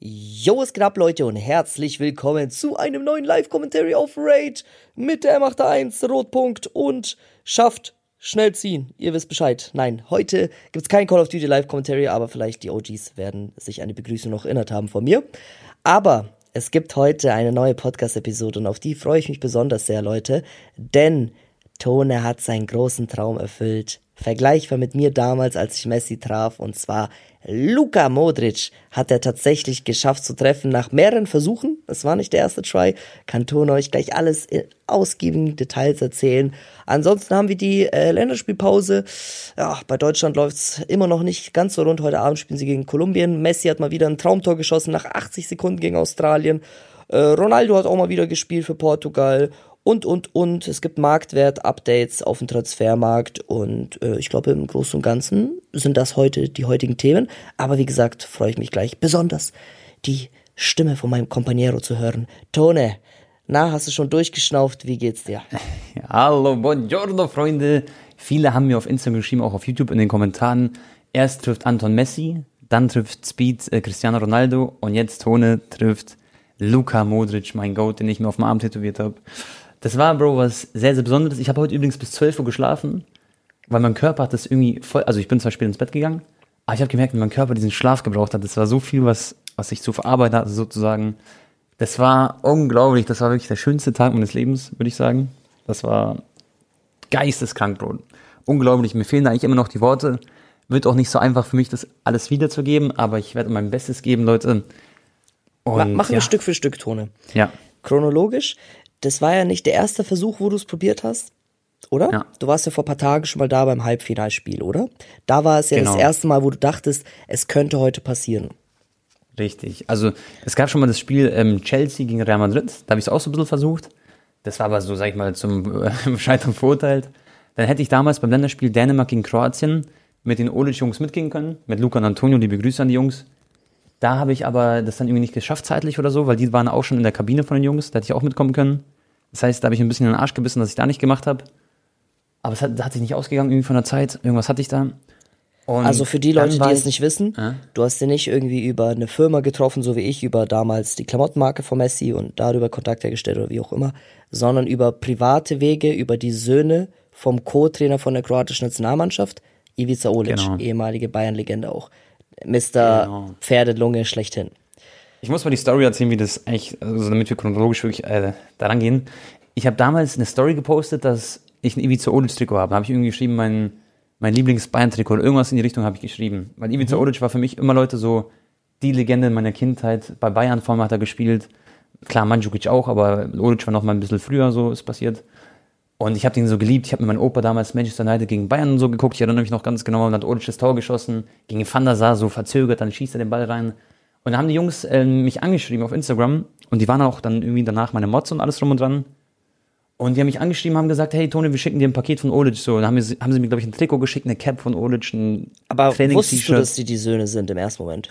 Yo, es geht ab, Leute, und herzlich willkommen zu einem neuen Live-Commentary auf Raid mit der M81 Rotpunkt und schafft schnell ziehen. Ihr wisst Bescheid. Nein, heute gibt's kein Call of Duty Live-Commentary, aber vielleicht die OGs werden sich an die Begrüßung noch erinnert haben von mir. Aber es gibt heute eine neue Podcast-Episode und auf die freue ich mich besonders sehr, Leute, denn Tone hat seinen großen Traum erfüllt. Vergleichbar mit mir damals, als ich Messi traf, und zwar Luka Modric hat er tatsächlich geschafft zu treffen nach mehreren Versuchen. Es war nicht der erste Try. Kann Tone euch gleich alles in ausgiebigen Details erzählen. Ansonsten haben wir die äh, Länderspielpause. Ja, bei Deutschland läuft's immer noch nicht ganz so rund. Heute Abend spielen sie gegen Kolumbien. Messi hat mal wieder ein Traumtor geschossen nach 80 Sekunden gegen Australien. Äh, Ronaldo hat auch mal wieder gespielt für Portugal und, und, und. Es gibt Marktwert-Updates auf dem Transfermarkt und äh, ich glaube, im Großen und Ganzen sind das heute die heutigen Themen. Aber wie gesagt, freue ich mich gleich besonders, die Stimme von meinem Companiero zu hören. Tone, na, hast du schon durchgeschnauft? Wie geht's dir? Hallo, buongiorno, Freunde. Viele haben mir auf Instagram geschrieben, auch auf YouTube in den Kommentaren. Erst trifft Anton Messi, dann trifft Speed äh, Cristiano Ronaldo und jetzt Tone trifft Luka Modric, mein Goat, den ich mir auf dem Arm tätowiert habe. Das war, Bro, was sehr, sehr Besonderes. Ich habe heute übrigens bis 12 Uhr geschlafen, weil mein Körper hat das irgendwie voll, also ich bin zwar spät ins Bett gegangen, aber ich habe gemerkt, wie mein Körper diesen Schlaf gebraucht hat. Das war so viel, was, was ich zu verarbeiten hatte, sozusagen. Das war unglaublich. Das war wirklich der schönste Tag meines Lebens, würde ich sagen. Das war geisteskrank, Bro. Unglaublich. Mir fehlen da eigentlich immer noch die Worte. Wird auch nicht so einfach für mich, das alles wiederzugeben, aber ich werde mein Bestes geben, Leute. Und, Machen wir ja. Stück für Stück, Tone. Ja. Chronologisch das war ja nicht der erste Versuch, wo du es probiert hast, oder? Ja. Du warst ja vor ein paar Tagen schon mal da beim Halbfinalspiel, oder? Da war es ja genau. das erste Mal, wo du dachtest, es könnte heute passieren. Richtig. Also es gab schon mal das Spiel ähm, Chelsea gegen Real Madrid, da habe ich es auch so ein bisschen versucht. Das war aber so, sag ich mal, zum äh, Scheitern verurteilt. Dann hätte ich damals beim Länderspiel Dänemark gegen Kroatien mit den Olic-Jungs mitgehen können, mit Luca und Antonio, liebe Grüße an die Jungs. Da habe ich aber das dann irgendwie nicht geschafft zeitlich oder so, weil die waren auch schon in der Kabine von den Jungs, da hätte ich auch mitkommen können. Das heißt, da habe ich ein bisschen in den Arsch gebissen, dass ich da nicht gemacht habe. Aber es hat, hat sich nicht ausgegangen irgendwie von der Zeit. Irgendwas hatte ich da. Und also für die Leute, die es nicht wissen, äh? du hast den nicht irgendwie über eine Firma getroffen, so wie ich, über damals die Klamottenmarke von Messi und darüber Kontakt hergestellt oder wie auch immer, sondern über private Wege, über die Söhne vom Co-Trainer von der kroatischen Nationalmannschaft, Ivica Olic, genau. ehemalige Bayern-Legende auch. Mr. Genau. Pferdelunge schlechthin. Ich muss mal die Story erzählen, wie das eigentlich, also damit wir chronologisch wirklich äh, daran gehen. Ich habe damals eine Story gepostet, dass ich ein Ivica Olic Trikot habe. Da habe ich irgendwie geschrieben, mein, mein Lieblings-Bayern-Trikot oder irgendwas in die Richtung habe ich geschrieben. Weil Ivica mhm. Olic war für mich immer Leute so die Legende in meiner Kindheit. Bei Bayern vor allem hat er gespielt. Klar, Mandzukic auch, aber Olic war noch mal ein bisschen früher so ist passiert. Und ich habe den so geliebt. Ich habe mit meinem Opa damals Manchester United gegen Bayern und so geguckt. Ich erinnere mich noch ganz genau. Und hat Olic das Tor geschossen. Gegen Van der Sar so verzögert. Dann schießt er den Ball rein. Und dann haben die Jungs äh, mich angeschrieben auf Instagram. Und die waren auch dann irgendwie danach meine Mods und alles drum und dran. Und die haben mich angeschrieben, haben gesagt, hey Toni, wir schicken dir ein Paket von Olic. So, dann haben, wir, haben sie mir, glaube ich, ein Trikot geschickt, eine Cap von Olic, ein Aber wusstest du, dass die die Söhne sind im ersten Moment?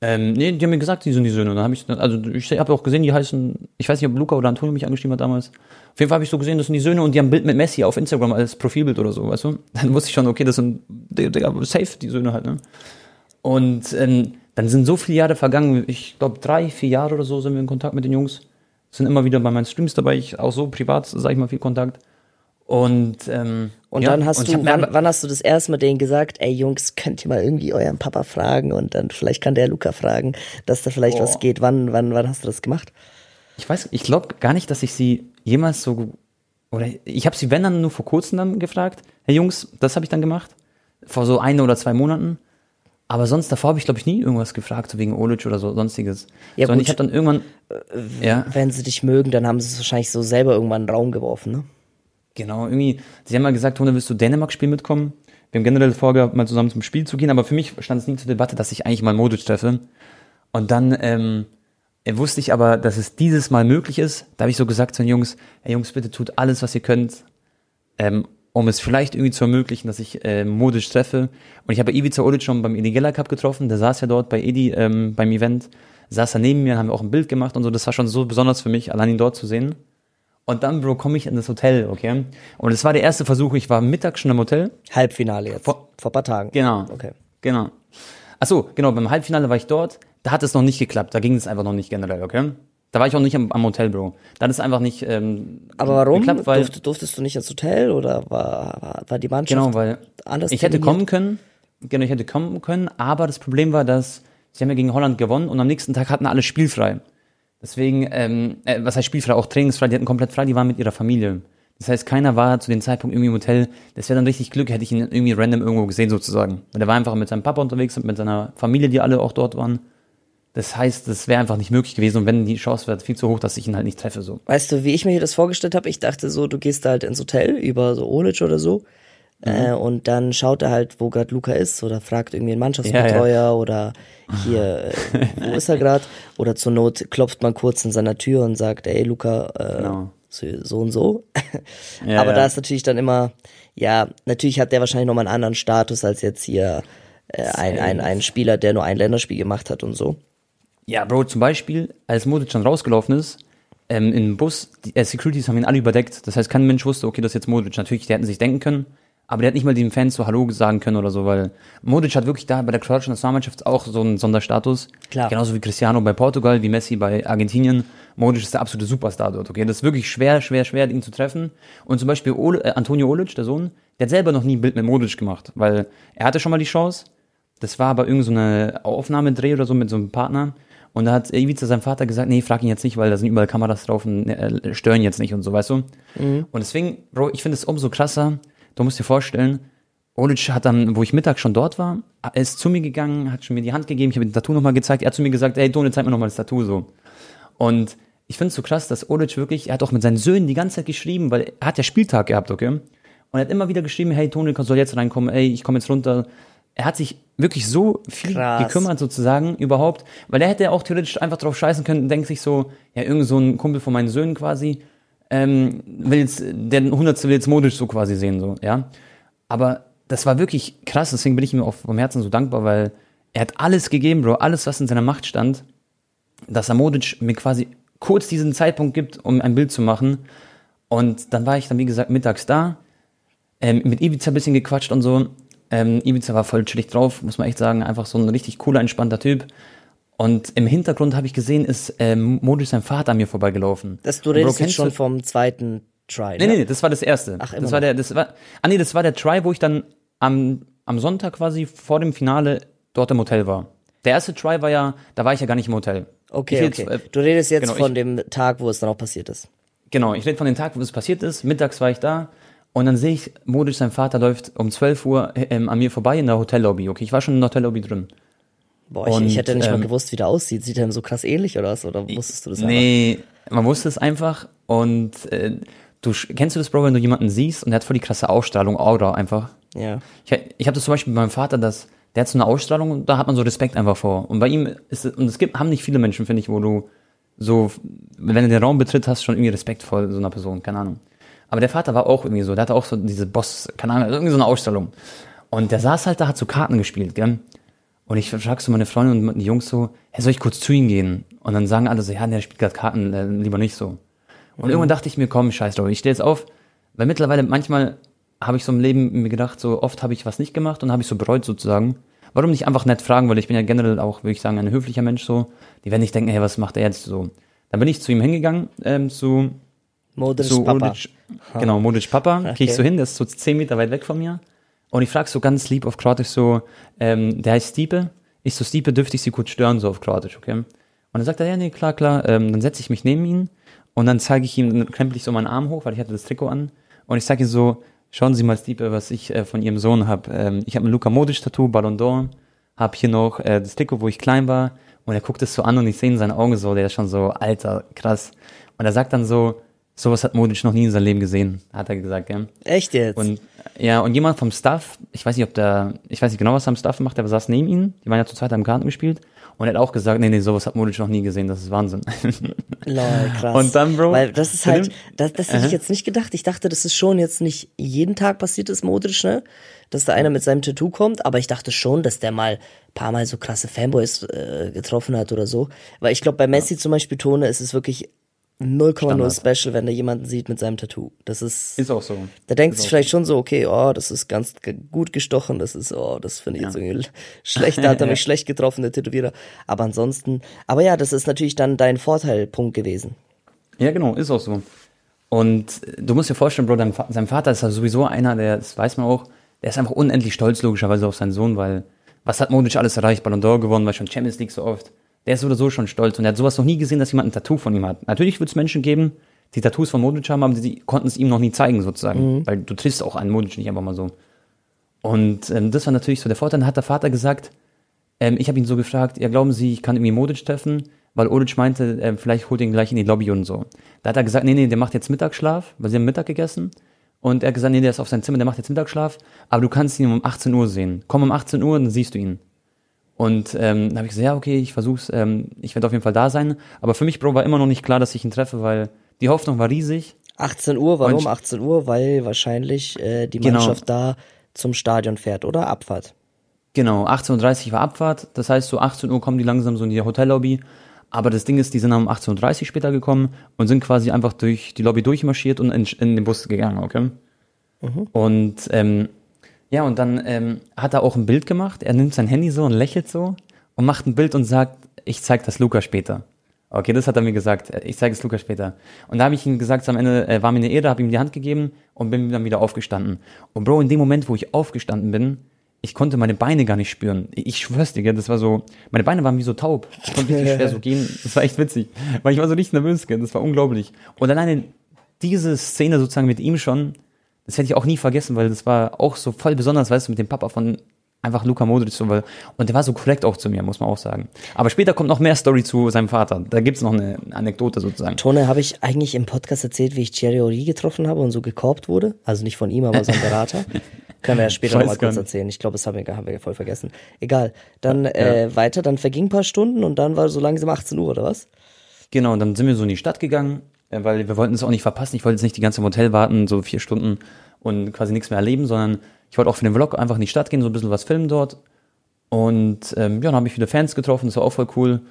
Ähm, nee, die haben mir gesagt, die sind die Söhne. Und dann habe ich, also ich habe auch gesehen, die heißen, ich weiß nicht, ob Luca oder Antonio mich angeschrieben hat damals. Auf jeden Fall habe ich so gesehen, das sind die Söhne und die haben ein Bild mit Messi auf Instagram als Profilbild oder so, weißt du? Dann wusste ich schon, okay, das sind, Digga, safe, die Söhne halt, ne? Und ähm, dann sind so viele Jahre vergangen, ich glaube drei, vier Jahre oder so sind wir in Kontakt mit den Jungs. Sind immer wieder bei meinen Streams dabei, ich auch so privat, sag ich mal, viel Kontakt. Und, ähm, und ja, dann hast und du, wann, wann, hast du das erste Mal denen gesagt, ey Jungs, könnt ihr mal irgendwie euren Papa fragen und dann vielleicht kann der Luca fragen, dass da vielleicht oh. was geht. Wann, wann, wann hast du das gemacht? Ich weiß, ich glaube gar nicht, dass ich sie jemals so oder ich habe sie wenn dann nur vor kurzem dann gefragt, hey Jungs, das habe ich dann gemacht vor so ein oder zwei Monaten. Aber sonst davor habe ich glaube ich nie irgendwas gefragt, so wegen Olic oder so sonstiges. Ja, Sondern gut. ich habe dann irgendwann äh, ja. wenn sie dich mögen, dann haben sie es wahrscheinlich so selber irgendwann in den Raum geworfen, ne? Genau, irgendwie, sie haben mal gesagt, Tone, willst du Dänemark-Spiel mitkommen? Wir haben generell vorgehabt, mal zusammen zum Spiel zu gehen, aber für mich stand es nie zur Debatte, dass ich eigentlich mal Modric treffe. Und dann ähm, wusste ich aber, dass es dieses Mal möglich ist. Da habe ich so gesagt zu den Jungs, hey Jungs, bitte tut alles, was ihr könnt, ähm, um es vielleicht irgendwie zu ermöglichen, dass ich äh, modisch treffe. Und ich habe Ivica Olic schon beim Edigella Cup getroffen, der saß ja dort bei Edi ähm, beim Event, saß er neben mir, haben wir auch ein Bild gemacht und so. Das war schon so besonders für mich, allein ihn dort zu sehen. Und dann, Bro, komme ich in das Hotel, okay? Und es war der erste Versuch, ich war mittags schon im Hotel. Halbfinale jetzt. Vor, vor paar Tagen. Genau. Okay. Genau. Ach so, genau, beim Halbfinale war ich dort da hat es noch nicht geklappt. Da ging es einfach noch nicht generell, okay? Da war ich auch nicht am, am Hotel, Bro. Da hat es einfach nicht ähm, Aber warum? geklappt, weil Durft, durftest du nicht ins Hotel oder war, war, war die Mannschaft Genau, weil anders ich hätte kommen können, genau, ich hätte kommen können, aber das Problem war, dass sie haben ja gegen Holland gewonnen und am nächsten Tag hatten alle spielfrei. Deswegen, ähm, äh, was heißt spielfrei, auch trainingsfrei, die hatten komplett frei, die waren mit ihrer Familie. Das heißt, keiner war zu dem Zeitpunkt irgendwie im Hotel. Das wäre dann richtig Glück, hätte ich ihn irgendwie random irgendwo gesehen sozusagen. Weil der war einfach mit seinem Papa unterwegs und mit seiner Familie, die alle auch dort waren. Das heißt, das wäre einfach nicht möglich gewesen und wenn die Chance wäre viel zu hoch, dass ich ihn halt nicht treffe so. Weißt du, wie ich mir hier das vorgestellt habe? Ich dachte so, du gehst da halt ins Hotel über so Olic oder so. Mhm. Äh, und dann schaut er halt, wo gerade Luca ist oder fragt irgendwie einen Mannschaftsbetreuer oder hier, äh, wo ist er gerade? Oder zur Not klopft man kurz in seiner Tür und sagt, ey Luca, äh, Genau. so, so und so. Ja, Aber ja. da ist natürlich dann immer, ja, natürlich hat der wahrscheinlich nochmal einen anderen Status als jetzt hier äh, ein, ein, ein Spieler, der nur ein Länderspiel gemacht hat und so. Ja, Bro, zum Beispiel, als Modric dann rausgelaufen ist, ähm, im Bus, die äh, Securities haben ihn alle überdeckt. Das heißt, kein Mensch wusste, okay, das ist jetzt Modric. Natürlich, die hätten sich denken können, aber der hat nicht mal den Fans so Hallo sagen können oder so, weil Modric hat wirklich da bei der kroatischen Nationalmannschaft auch so einen Sonderstatus. Klar. Genauso wie Cristiano bei Portugal, wie Messi bei Argentinien. Modric ist der absolute Superstar dort, okay? Das ist wirklich schwer, schwer, schwer, ihn zu treffen. Und zum Beispiel Ole, äh, Antonio Olic, der Sohn, der hat selber noch nie ein Bild mit Modric gemacht, weil er hatte schon mal die Chance. Das war aber irgend so eine Aufnahmedreh oder so mit so einem Partner. Und da hat Ivica seinem Vater gesagt, nee, frag ihn jetzt nicht, weil da sind überall Kameras drauf und äh, stören jetzt nicht und so, weißt du? Und deswegen, Bro, ich finde es umso krasser. Du musst dir vorstellen, Olic hat dann, wo ich Mittag schon dort war, er ist zu mir gegangen, hat schon mir die Hand gegeben, ich habe ihm das Tattoo nochmal gezeigt, er hat zu mir gesagt, ey, Tone, zeig mir nochmal das Tattoo so. Und ich finde es so krass, dass Olic wirklich, er hat auch mit seinen Söhnen die ganze Zeit geschrieben, weil er hat ja Spieltag gehabt, okay? Und er hat immer wieder geschrieben, hey, Tone soll jetzt reinkommen, ey, ich komme jetzt runter. Er hat sich wirklich so viel Krass. gekümmert sozusagen überhaupt, weil er hätte ja auch theoretisch einfach drauf scheißen können denkt sich so, ja, irgend so ein Kumpel von meinen Söhnen quasi, ähm, will jetzt, der Hundertste will jetzt modisch so quasi sehen, so, ja. Aber das war wirklich krass, deswegen bin ich ihm auch vom Herzen so dankbar, weil er hat alles gegeben, Bro, alles, was in seiner Macht stand, dass er Modic mir quasi kurz diesen Zeitpunkt gibt, um ein Bild zu machen. Und dann war ich dann, wie gesagt, mittags da, ähm, mit Ibiza ein bisschen gequatscht und so. Ähm, Ibiza war voll chillig drauf, muss man echt sagen. Einfach so ein richtig cooler, entspannter Typ. Und im Hintergrund habe ich gesehen, ist ähm, Modic sein Vater an mir vorbeigelaufen. Das, du redest Bro, jetzt schon vom zweiten Try, Nee, ne? nee, nee, das war das erste. Ach, immer das war der, das war, ah nee, das war der Try, wo ich dann am, am Sonntag quasi vor dem Finale dort im Hotel war. Der erste Try war ja, da war ich ja gar nicht im Hotel. Okay, Ich okay. jetzt, äh, Du redest jetzt genau, von dem Tag, wo es dann auch passiert ist. Genau, ich rede von dem Tag, wo das passiert ist. Mittags war ich da und dann sehe ich, Modic, sein Vater läuft um 12 Uhr ähm, an mir vorbei in der Hotellobby. Okay, ich war schon in der Hotellobby drin. Boah, ich, Und, ich hätte nicht mal ähm, gewusst, wie der aussieht. Sieht er ihm so krass ähnlich oder was? Oder wusstest du das einfach? Nee, man wusste es einfach und äh, du kennst du das, Bro, wenn du jemanden siehst und der hat voll die krasse Ausstrahlung, Aura einfach. Ja. Ich, ich habe das zum Beispiel bei meinem Vater, dass der hat so eine Ausstrahlung und da hat man so Respekt einfach vor. Und bei ihm ist es, und es gibt, haben nicht viele Menschen, finde ich, wo du so, wenn du den Raum betritt, hast schon irgendwie Respekt vor so einer Person, keine Ahnung. Aber der Vater war auch irgendwie so, der hatte auch so diese Boss, keine Ahnung, irgendwie so eine Ausstrahlung. Und der saß halt da, hat so Karten gespielt, gell? Und ich frag so meine Freundin und die Jungs so, hey, soll ich kurz zu ihm gehen? Und dann sagen alle so, ja, der spielt gerade Karten, äh, lieber nicht so. Und irgendwann dachte ich mir, komm, scheiß drauf, ich stehe jetzt auf, weil mittlerweile manchmal habe ich so im Leben mir gedacht, so oft habe ich was nicht gemacht und habe ich so bereut sozusagen. Warum nicht einfach nett fragen, weil ich bin ja generell auch, würde ich sagen, ein höflicher Mensch so. Die werden nicht denken, hey, was macht er jetzt so? Dann bin ich zu ihm hingegangen, ähm, zu, Modric zu Papa. Modic, genau, Modic Papa, okay. gehe ich so hin, der ist so zehn Meter weit weg von mir. Und ich frage so ganz lieb auf Kroatisch so, ähm, der heißt Stipe. Ich so, Stipe, dürfte ich sie kurz stören, so auf Kroatisch, okay? Und dann sagt er, ja, nee, klar, klar. Ähm, dann setze ich mich neben ihn und dann zeige ich ihm, dann krempel ich so meinen Arm hoch, weil ich hatte das Trikot an. Und ich sage ihm so, schauen Sie mal, Stipe, was ich äh, von Ihrem Sohn habe. Ähm, ich habe ein Luka Modric-Tattoo, Ballon d'Or, habe hier noch äh, das Trikot, wo ich klein war. Und er guckt es so an und ich sehe in seinen Augen so, der ist schon so, alter, krass. Und er sagt dann so, sowas hat Modric noch nie in seinem Leben gesehen, hat er gesagt, ja. Echt jetzt? Und ja, und jemand vom Staff, ich weiß nicht, ob der, ich weiß nicht genau, was er am Staff macht, aber saß neben ihm, die waren ja zu zweit am Garten gespielt und er hat auch gesagt, nee, nee, sowas hat Modric noch nie gesehen, das ist Wahnsinn. Lol, krass. Und dann, Bro, Weil das ist halt, das, das hätte ich jetzt nicht gedacht. Ich dachte, das ist schon jetzt nicht jeden Tag passiert ist, Modric, ne? Dass da einer mit seinem Tattoo kommt, aber ich dachte schon, dass der mal ein paar Mal so krasse Fanboys äh, getroffen hat oder so. Weil ich glaube, bei Messi zum Beispiel, Tone, ist es wirklich 0,0 special, wenn er jemanden sieht mit seinem Tattoo. Das ist. Ist auch so. Da denkt Ist sich vielleicht schon so, okay, oh, das ist ganz gut gestochen, das ist, oh, das finde ich jetzt irgendwie schlecht, da hat er mich schlecht getroffen, der Tätowierer. Aber ansonsten, aber ja, das ist natürlich dann dein Vorteilpunkt gewesen. Ja, genau, ist auch so. Und du musst dir vorstellen, Bro, dein, sein Vater ist ja sowieso einer, der, das weiß man auch, der ist einfach unendlich stolz, logischerweise, auf seinen Sohn, weil was hat Modric alles erreicht? Ballon d'Or gewonnen, weil schon Champions League so oft. Der ist oder so schon stolz und er hat sowas noch nie gesehen, dass jemand ein Tattoo von ihm hat. Natürlich wird es Menschen geben, die Tattoos von Modric haben, aber die, konnten es ihm noch nie zeigen, sozusagen. Weil du triffst auch einen Modric nicht einfach mal so. Und ähm, das war natürlich so der Vorteil. Dann hat der Vater gesagt, ähm, ich habe ihn so gefragt, ja, glauben Sie, ich kann irgendwie Modric treffen? Weil Odic meinte, ähm, vielleicht holt ihn gleich in die Lobby und so. Da hat er gesagt, nee, nee, der macht jetzt Mittagsschlaf, weil sie haben Mittag gegessen. Und er hat gesagt, nee, der ist auf sein Zimmer, der macht jetzt Mittagsschlaf, aber du kannst ihn um 18 Uhr sehen. Komm um 18 Uhr, dann siehst du ihn. Und ähm, dann habe ich gesagt, ja, okay, ich versuch's, ähm, ich werde auf jeden Fall da sein. Aber für mich, Bro, war immer noch nicht klar, dass ich ihn treffe, weil die Hoffnung war riesig. 18 Uhr, warum Und- 18 Uhr? Weil wahrscheinlich äh, die Genau. Mannschaft da zum Stadion fährt, oder? Abfahrt. Genau, 18.30 Uhr war Abfahrt. Das heißt, so 18 Uhr kommen die langsam so in die Hotellobby. Aber das Ding ist, die sind um 18.30 Uhr später gekommen und sind quasi einfach durch die Lobby durchmarschiert und in, in den Bus gegangen, okay? Und ähm, ja, und dann ähm, hat er auch ein Bild gemacht. Er nimmt sein Handy so und lächelt so und macht ein Bild und sagt, ich zeig das Luca später. Okay, das hat er mir gesagt. Ich zeige es Luca später. Und da habe ich ihm gesagt, am Ende äh, war mir eine Ehre, habe ihm die Hand gegeben und bin dann wieder aufgestanden. Und Bro, in dem Moment, wo ich aufgestanden bin, ich konnte meine Beine gar nicht spüren. Ich schwör's dir, das war so, meine Beine waren wie so taub. Ich konnte richtig schwer so gehen. Das war echt witzig. Weil ich war so richtig nervös, gell, das war unglaublich. Und alleine diese Szene sozusagen mit ihm schon, das hätte ich auch nie vergessen, weil das war auch so voll besonders, weißt du, mit dem Papa von einfach Luka Modric so, weil, und der war so korrekt auch zu mir, muss man auch sagen. Aber später kommt noch mehr Story zu seinem Vater. Da gibt's noch eine Anekdote sozusagen. Tone, habe ich eigentlich im Podcast erzählt, wie ich Thierry Henry getroffen habe und so gekorbt wurde? Also nicht von ihm, aber sein Berater. Können wir ja später nochmal kurz erzählen. Ich glaube, das haben wir, haben wir voll vergessen. Egal. Dann äh, weiter, dann verging ein paar Stunden und dann war so langsam 18 Uhr, oder was? Genau, und dann sind wir so in die Stadt gegangen, weil wir wollten es auch nicht verpassen. Ich wollte jetzt nicht die ganze im Hotel warten, so vier Stunden und quasi nichts mehr erleben, sondern ich wollte auch für den Vlog einfach in die Stadt gehen, so ein bisschen was filmen dort. Und ähm, ja, dann habe ich wieder Fans getroffen, das war auch voll cool.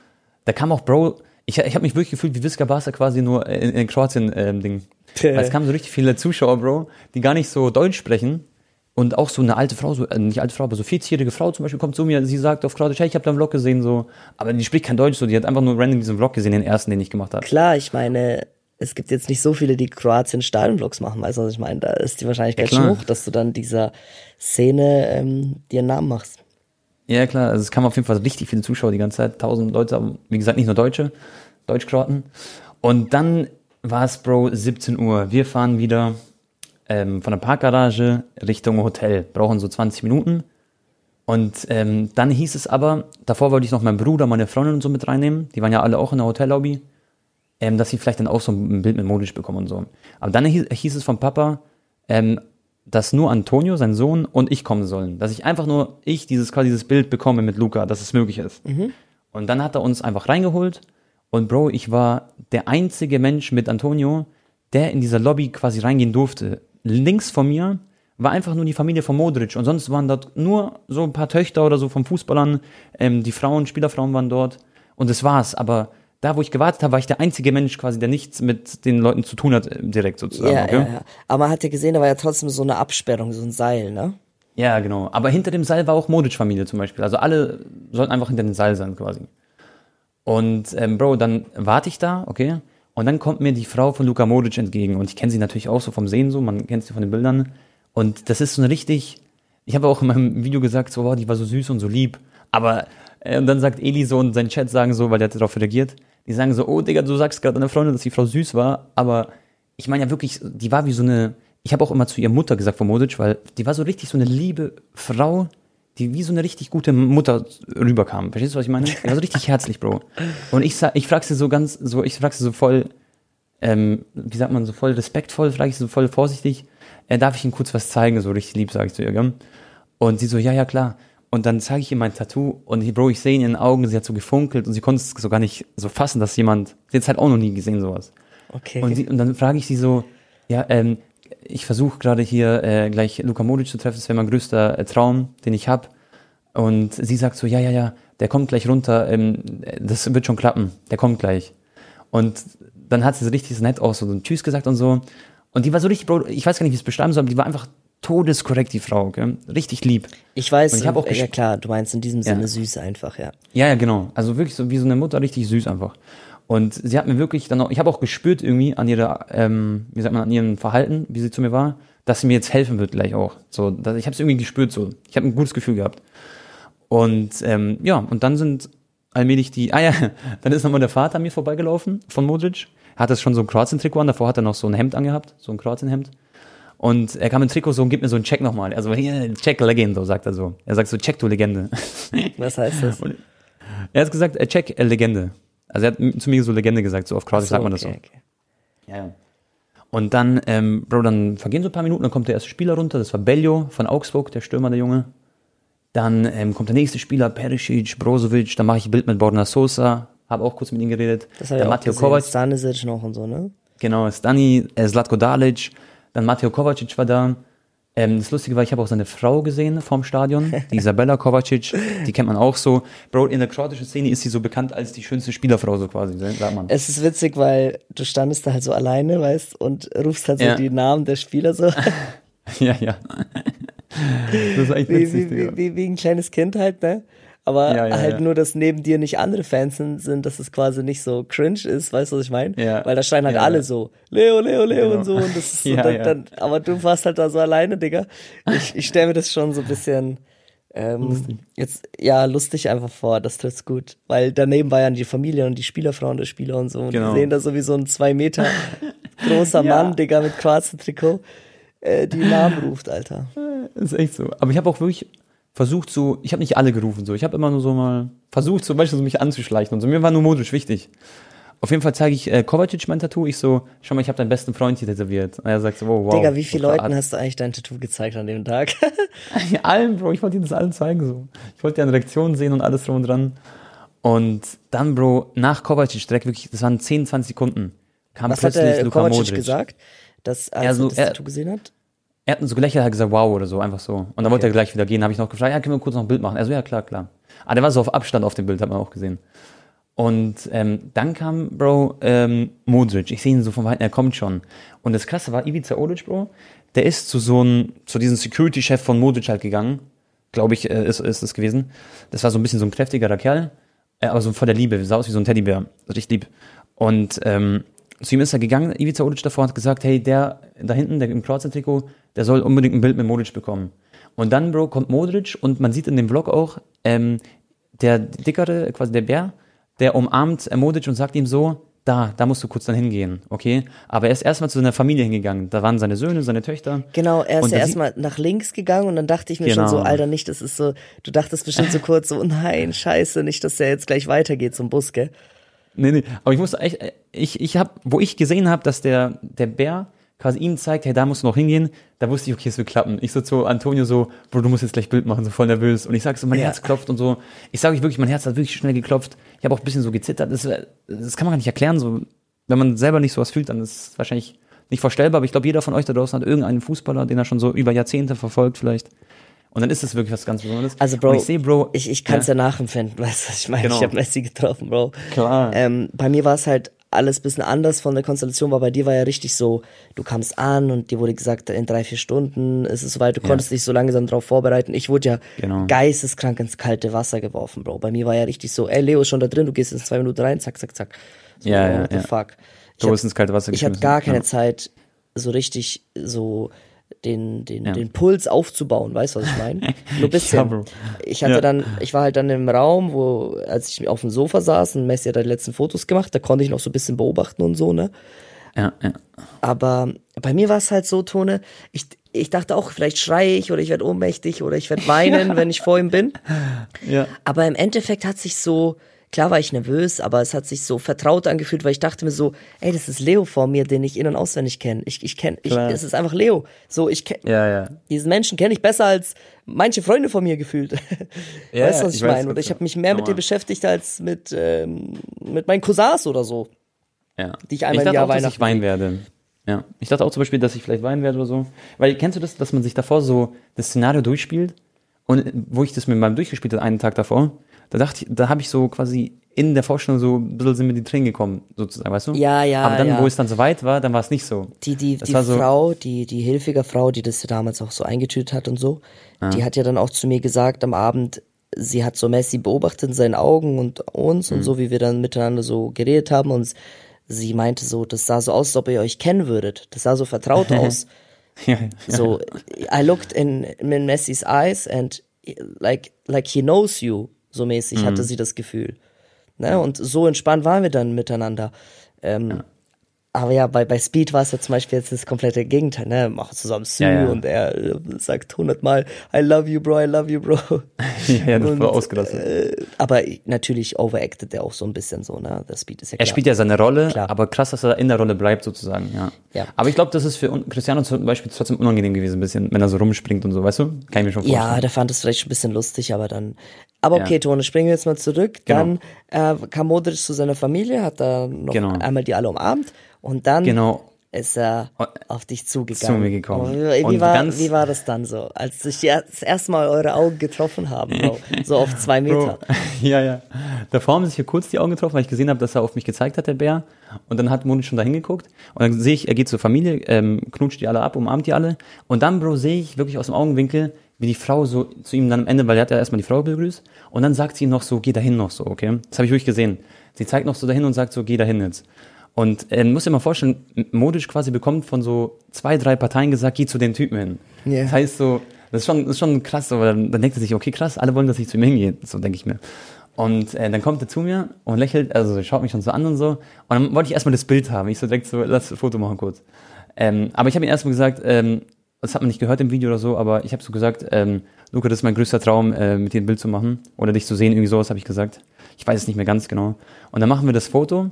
Da kam auch Bro, ich, ich habe mich wirklich gefühlt wie Visca Barca quasi nur in, in Kroatien ähm, es kamen so richtig viele Zuschauer, Bro, die gar nicht so Deutsch sprechen. Und auch so eine alte Frau, so, äh, nicht alte Frau, aber so 40-jährige Frau zum Beispiel kommt zu mir, sie sagt auf Kroatisch, hey, ich habe deinen Vlog gesehen, so, aber die spricht kein Deutsch, so, die hat einfach nur random diesen Vlog gesehen, den ersten, den ich gemacht habe. Klar, ich meine, es gibt jetzt nicht so viele, die Kroatien Stadionvlogs machen, weißt du, was ich meine? Da ist die Wahrscheinlichkeit Ja, schon hoch, dass du dann dieser Szene ähm, dir einen Namen machst. Ja, klar, also es kamen auf jeden Fall richtig viele Zuschauer die ganze Zeit, tausend Leute, aber wie gesagt, nicht nur Deutsche, Deutschkroaten. Und dann war es, Bro, 17 Uhr. Wir fahren wieder ähm, von der Parkgarage Richtung Hotel, brauchen so 20 Minuten. Und ähm, dann hieß es aber, davor wollte ich noch meinen Bruder, meine Freundin und so mit reinnehmen, die waren ja alle auch in der Hotellobby, ähm, dass sie vielleicht dann auch so ein Bild mit Modisch bekommen und so. Aber dann hieß, hieß es vom Papa, ähm, dass nur Antonio, sein Sohn und ich kommen sollen. Dass ich einfach nur, ich dieses quasi dieses Bild bekomme mit Luca, dass es möglich ist. Und dann hat er uns einfach reingeholt und Bro, ich war der einzige Mensch mit Antonio, der in dieser Lobby quasi reingehen durfte. Links von mir war einfach nur die Familie von Modric und sonst waren dort nur so ein paar Töchter oder so von Fußballern, ähm, die Frauen, Spielerfrauen waren dort und das war's. Aber da, wo ich gewartet habe, war ich der einzige Mensch quasi, der nichts mit den Leuten zu tun hat, äh, direkt sozusagen. Ja, okay? ja, ja. Aber man hat ja gesehen, da war ja trotzdem so eine Absperrung, so ein Seil, ne? Ja, genau. Aber hinter dem Seil war auch Modric-Familie zum Beispiel. Also alle sollten einfach hinter dem Seil sein quasi. Und ähm, Bro, dann warte ich da, okay? Und dann kommt mir die Frau von Luka Modric entgegen. Und ich kenne sie natürlich auch so vom Sehen so, man kennt sie von den Bildern. Und das ist so eine richtig, ich habe auch in meinem Video gesagt, so, wow, die war so süß und so lieb. Aber, äh, und dann sagt Eli so und sein Chat sagen so, weil der hat darauf reagiert, die sagen so, oh Digga, du sagst gerade deiner Freundin, dass die Frau süß war, aber ich meine ja wirklich, die war wie so eine, ich habe auch immer zu ihrer Mutter gesagt von Modic, weil die war so richtig so eine liebe Frau, die wie so eine richtig gute Mutter rüberkam. Verstehst du, was ich meine? Die war so richtig herzlich, Bro. Und ich ich frag sie so ganz, so, ich frag sie so voll, ähm, wie sagt man, so voll respektvoll, frage ich sie so voll vorsichtig, äh, darf ich Ihnen kurz was zeigen, so richtig lieb, sage ich zu ihr, gell? Und sie so, ja, ja, klar. Und dann zeige ich ihr mein Tattoo und ich, Bro, ich sehe in ihren Augen, sie hat so gefunkelt und sie konnte es so gar nicht so fassen, dass jemand, sie hat halt auch noch nie gesehen, sowas. Okay. Und, sie, und dann frage ich sie so, ja, ähm, ich versuche gerade hier äh, gleich Luka Modric zu treffen, das wäre mein größter äh, Traum, den ich habe. Und sie sagt so, ja, ja, ja, der kommt gleich runter, ähm, das wird schon klappen, der kommt gleich. Und dann hat sie so richtig so nett auch so ein Tschüss gesagt und so. Und die war so richtig, Bro, ich weiß gar nicht, wie ich es beschreiben soll, aber die war einfach todeskorrekt, die Frau, gell? richtig lieb. Ich weiß, Und ich hab auch ja gesch- klar, du meinst in diesem Sinne Ja. süß einfach, ja. Ja, ja, genau. Also wirklich so wie so eine Mutter, richtig süß einfach. Und sie hat mir wirklich dann auch, ich habe auch gespürt irgendwie an ihrer, ähm, wie sagt man, an ihrem Verhalten, wie sie zu mir war, dass sie mir jetzt helfen wird gleich auch. So, dass, ich habe es irgendwie gespürt so. Ich habe ein gutes Gefühl gehabt. Und ähm, ja, und dann sind allmählich die, ah ja, dann ist nochmal der Vater an mir vorbeigelaufen von Modric. Er hatte schon so ein Kroatien-Trikot an, davor hat er noch so ein Hemd angehabt, so ein Kroatien-Hemd. Und er kam im Trikot so und gibt mir so einen Check nochmal. Also hier, Check Legend, so sagt er so. Er sagt so, Check du Legende. Was heißt das? Er hat gesagt, äh, check äh, Legende. Also er hat zu mir so Legende gesagt, so auf Kroatisch sagt man das so. okay, okay. Ja, ja. Und dann, ähm, Bro, dann vergehen so ein paar Minuten, dann kommt der erste Spieler runter, das war Bellio von Augsburg, der Stürmer, der Junge. Dann ähm, kommt der nächste Spieler, Perisic, Brozovic, dann mache ich ein Bild mit Borna Sosa, habe auch kurz mit ihm geredet. Das habe ich auch Mateo. Kovac, Stanisic noch und so, ne? genau, Stani, äh, Zlatko Dalic, dann Mateo Kovacic war da. Ähm, das Lustige war, ich habe auch seine Frau gesehen vorm Stadion, die Isabella Kovacic, die kennt man auch so. Bro, in der kroatischen Szene ist sie so bekannt als die schönste Spielerfrau, so quasi, sagt man. Es ist witzig, weil du standest da halt so alleine, weißt, und rufst halt so Ja. die Namen der Spieler so, Ja, ja. Das ist echt wie, witzig, wie, wie, wie, wie ein kleines Kind halt, ne? Aber Ja, ja, halt ja. nur, dass neben dir nicht andere Fans sind, sind, dass es quasi nicht so cringe ist, weißt du, was ich meine? Ja. Weil da schreien halt alle so, Leo, Leo, Leo Genau. und so, und das ist so, Ja, dann, ja. Dann, aber du warst halt da so alleine, Digga. Ich, ich stelle mir das schon so ein bisschen, ähm, jetzt, ja, lustig einfach vor, das trifft's gut. Weil daneben war ja die Familie und die Spielerfrauen der Spieler und so, und Genau. die sehen da so wie so ein zwei Meter großer. Mann, Digga, mit Kroatien-Trikot, äh, die Namen ruft, Alter. Das ist echt so. Aber ich habe auch wirklich versucht so, ich habe nicht alle gerufen so, ich habe immer nur so mal versucht zum Beispiel so mich anzuschleichen und so. Mir war nur Modric wichtig. Auf jeden Fall zeige ich äh, Kovacic mein Tattoo. Ich so, schau mal, ich habe deinen besten Freund hier tätowiert. Und er sagt so, wow, wow. Digga, wie viele Leuten hast du eigentlich dein Tattoo gezeigt an dem Tag? allen, Bro, ich wollte ihnen das allen zeigen so. Ich wollte deren Reaktionen sehen und alles drum und dran. Und dann, Bro, nach Kovacic direkt wirklich, das waren 10, 20 Sekunden, kam Was hat plötzlich der Luka Kovacic Modric. gesagt? Dass, als Ja, er so, das Tattoo gesehen hat? Er hat so gelächelt, hat gesagt, wow oder so, einfach so. Und dann wollte er gleich wieder gehen, habe ich noch gefragt, ja, können wir kurz noch ein Bild machen? Also ja, klar, klar. Aber der war so auf Abstand auf dem Bild, hat man auch gesehen. Und ähm, dann kam, Bro, ähm, Modric. Ich sehe ihn so von weitem, er kommt schon. Und das Krasse war, Ivica Olic, Bro, der ist zu so einem, zu diesem Security-Chef von Modric halt gegangen. Glaube ich, äh, ist, ist es gewesen. Das war so ein bisschen so ein kräftigerer Kerl, äh, aber so voll der Liebe, sah aus wie so ein Teddybär. Richtig lieb. Und ähm, zu ihm ist er gegangen, Ivica Olic davor hat gesagt, hey, der da hinten, der im Kroatien-Trikot, der soll unbedingt ein Bild mit Modric bekommen. Und dann, Bro, kommt Modric und man sieht in dem Vlog auch, ähm, der dickere, quasi der Bär, der umarmt äh, Modric und sagt ihm so, da, da musst du kurz dann hingehen, okay? Aber er ist erstmal zu seiner Familie hingegangen. Da waren seine Söhne, seine Töchter. Genau, er ist ja erstmal nach links gegangen und dann dachte ich mir schon Genau. so, Alter, nicht, das ist so, du dachtest bestimmt so kurz so, oh nein, scheiße, nicht, dass der jetzt gleich weitergeht zum Bus, gell? Nee, nee, aber ich muss echt, ich, ich hab, wo ich gesehen habe, dass der, der Bär quasi ihm zeigt, hey, da musst du noch hingehen, da wusste ich, okay, es wird klappen. Ich so zu Antonio so, Bro, du musst jetzt gleich Bild machen, so voll nervös. Und ich sag so, mein Ja. Herz klopft und so. Ich sage euch wirklich, mein Herz hat wirklich schnell geklopft. Ich habe auch ein bisschen so gezittert. Das, das kann man gar nicht erklären. So, wenn man selber nicht sowas fühlt, dann ist es wahrscheinlich nicht vorstellbar. Aber ich glaube, jeder von euch da draußen hat irgendeinen Fußballer, den er schon so über Jahrzehnte verfolgt vielleicht. Und dann ist es wirklich was ganz Besonderes. Also, Bro, und ich sehe, Bro, ich, ich kann es ja. nachempfinden, weißt du, was ich meine? Genau. Ich habe Messi getroffen, Bro. Klar. Ähm, bei mir war es halt alles bisschen anders von der Konstellation, weil bei dir war ja richtig so, du kamst an und dir wurde gesagt, in drei, vier Stunden ist es soweit, du konntest dich so langsam darauf vorbereiten. Ich wurde ja Genau. geisteskrank ins kalte Wasser geworfen, Bro. Bei mir war ja richtig so, ey, Leo ist schon da drin, du gehst in zwei Minuten rein, zack, zack, zack. So, Ja, ja, what the ja. fuck. Ich Du hab- bist ins kalte Wasser ich hatte gar keine Ja. Zeit, so richtig so den, den, Ja. den Puls aufzubauen, weißt du, was ich meine? Nur bisschen. Ja. Ich hatte Ja. dann, ich war halt dann im Raum, wo, als ich auf dem Sofa saß und Messi hat die letzten Fotos gemacht, da konnte ich noch so ein bisschen beobachten und so, ne? Ja, ja. Aber bei mir war es halt so, Tone, ich, ich dachte auch, vielleicht schreie ich oder ich werde ohnmächtig oder ich werde weinen, wenn ich vor ihm bin. Ja. Aber im Endeffekt hat sich so, klar war ich nervös, aber es hat sich so vertraut angefühlt, weil ich dachte mir so, ey, das ist Leo vor mir, den ich in- und auswendig kenne. Ich, ich kenne, ich, es ist einfach Leo. So, ich kenne, Ja, ja. diesen Menschen kenne ich besser als manche Freunde von mir gefühlt. Ja, weißt du, was ich, ich meine? Und ich habe mich mehr mit dir beschäftigt als mit, ähm, mit meinen Cousins oder so. Ja. Die ich einmal im dachte Jahr auch, dass ich weinen werde. Ja. Ich dachte auch zum Beispiel, dass ich vielleicht weinen werde oder so. Weil kennst du das, dass man sich davor so das Szenario durchspielt? Und wo ich das mit meinem durchgespielt habe, einen Tag davor, da dachte ich, da habe ich so quasi in der Vorstellung so ein bisschen sind mir die Tränen gekommen, sozusagen, weißt du? Ja, ja, Aber dann, ja. wo es dann so weit war, dann war es nicht so. Die, die, Das die war so- Frau, die, die hilfige Frau, die das ja damals auch so eingetütet hat und so, die hat ja dann auch zu mir gesagt am Abend, sie hat so Messi beobachtet in seinen Augen und uns Mhm. und so, wie wir dann miteinander so geredet haben und sie meinte so, das sah so aus, als ob ihr euch kennen würdet. Das sah so vertraut aus. Ja, So, I looked in, in Messis eyes and like, like he knows you, so mäßig Mhm. hatte sie das Gefühl. Ne? Und so entspannt waren wir dann miteinander. Ähm, Aber ja, bei, bei Speed war es ja zum Beispiel jetzt das komplette Gegenteil, ne? Machen zusammen Sue Ja, ja. und er äh, sagt hundertmal, I love you, bro, I love you, bro. ja, ja, das Und, war ausgelassen. Äh, aber natürlich overacted er auch so ein bisschen so, ne? Der Speed ist ja Er klar. spielt ja seine Rolle, Klar. aber krass, dass er in der Rolle bleibt, sozusagen, ja. Ja. Aber ich glaube, das ist für Cristiano zum Beispiel trotzdem unangenehm gewesen, ein bisschen, wenn er so rumspringt und so, weißt du? Kann ich mir schon vorstellen. Ja, der fand es vielleicht schon ein bisschen lustig, aber dann. Aber okay, Ja. Tone, springen wir jetzt mal zurück. Genau. Dann äh, kam Modric zu seiner Familie, hat da noch Genau. einmal die alle umarmt und dann Genau. ist er Und- auf dich zugegangen. Zu mir gekommen. Wie, wie, war, wie war das dann so, als sich das erste Mal eure Augen getroffen haben, Bro? so auf zwei Meter. Bro, ja, ja. Davor haben sich hier kurz die Augen getroffen, weil ich gesehen habe, dass er auf mich gezeigt hat, der Bär. Und dann hat Moni schon da hingeguckt. Und dann sehe ich, er geht zur Familie, ähm, knutscht die alle ab, umarmt die alle. Und dann, Bro, sehe ich wirklich aus dem Augenwinkel, wie die Frau so zu ihm dann am Ende, weil er hat ja erstmal die Frau begrüßt. Und dann sagt sie ihm noch so, geh dahin noch so, okay? Das habe ich wirklich gesehen. Sie zeigt noch so dahin und sagt so, geh dahin jetzt. Und äh, muss dir mal vorstellen, Modisch quasi bekommt von so zwei, drei Parteien gesagt, geh zu den Typen hin. Ja. Das heißt so, das ist schon, das ist schon krass, aber dann, dann denkt er sich, okay, krass, alle wollen, dass ich zu ihm hingehe. So denke ich mir. Und äh, dann kommt er zu mir und lächelt, also schaut mich schon so an und so. Und dann wollte ich erstmal das Bild haben. Ich so direkt so, lass ein Foto machen kurz. Ähm, aber ich habe ihm erstmal gesagt, ähm, das hat man nicht gehört im Video oder so, aber ich habe so gesagt, ähm, Luca, das ist mein größter Traum, äh, mit dir ein Bild zu machen oder dich zu sehen, irgendwie sowas habe ich gesagt. Ich weiß es nicht mehr ganz genau. Und dann machen wir das Foto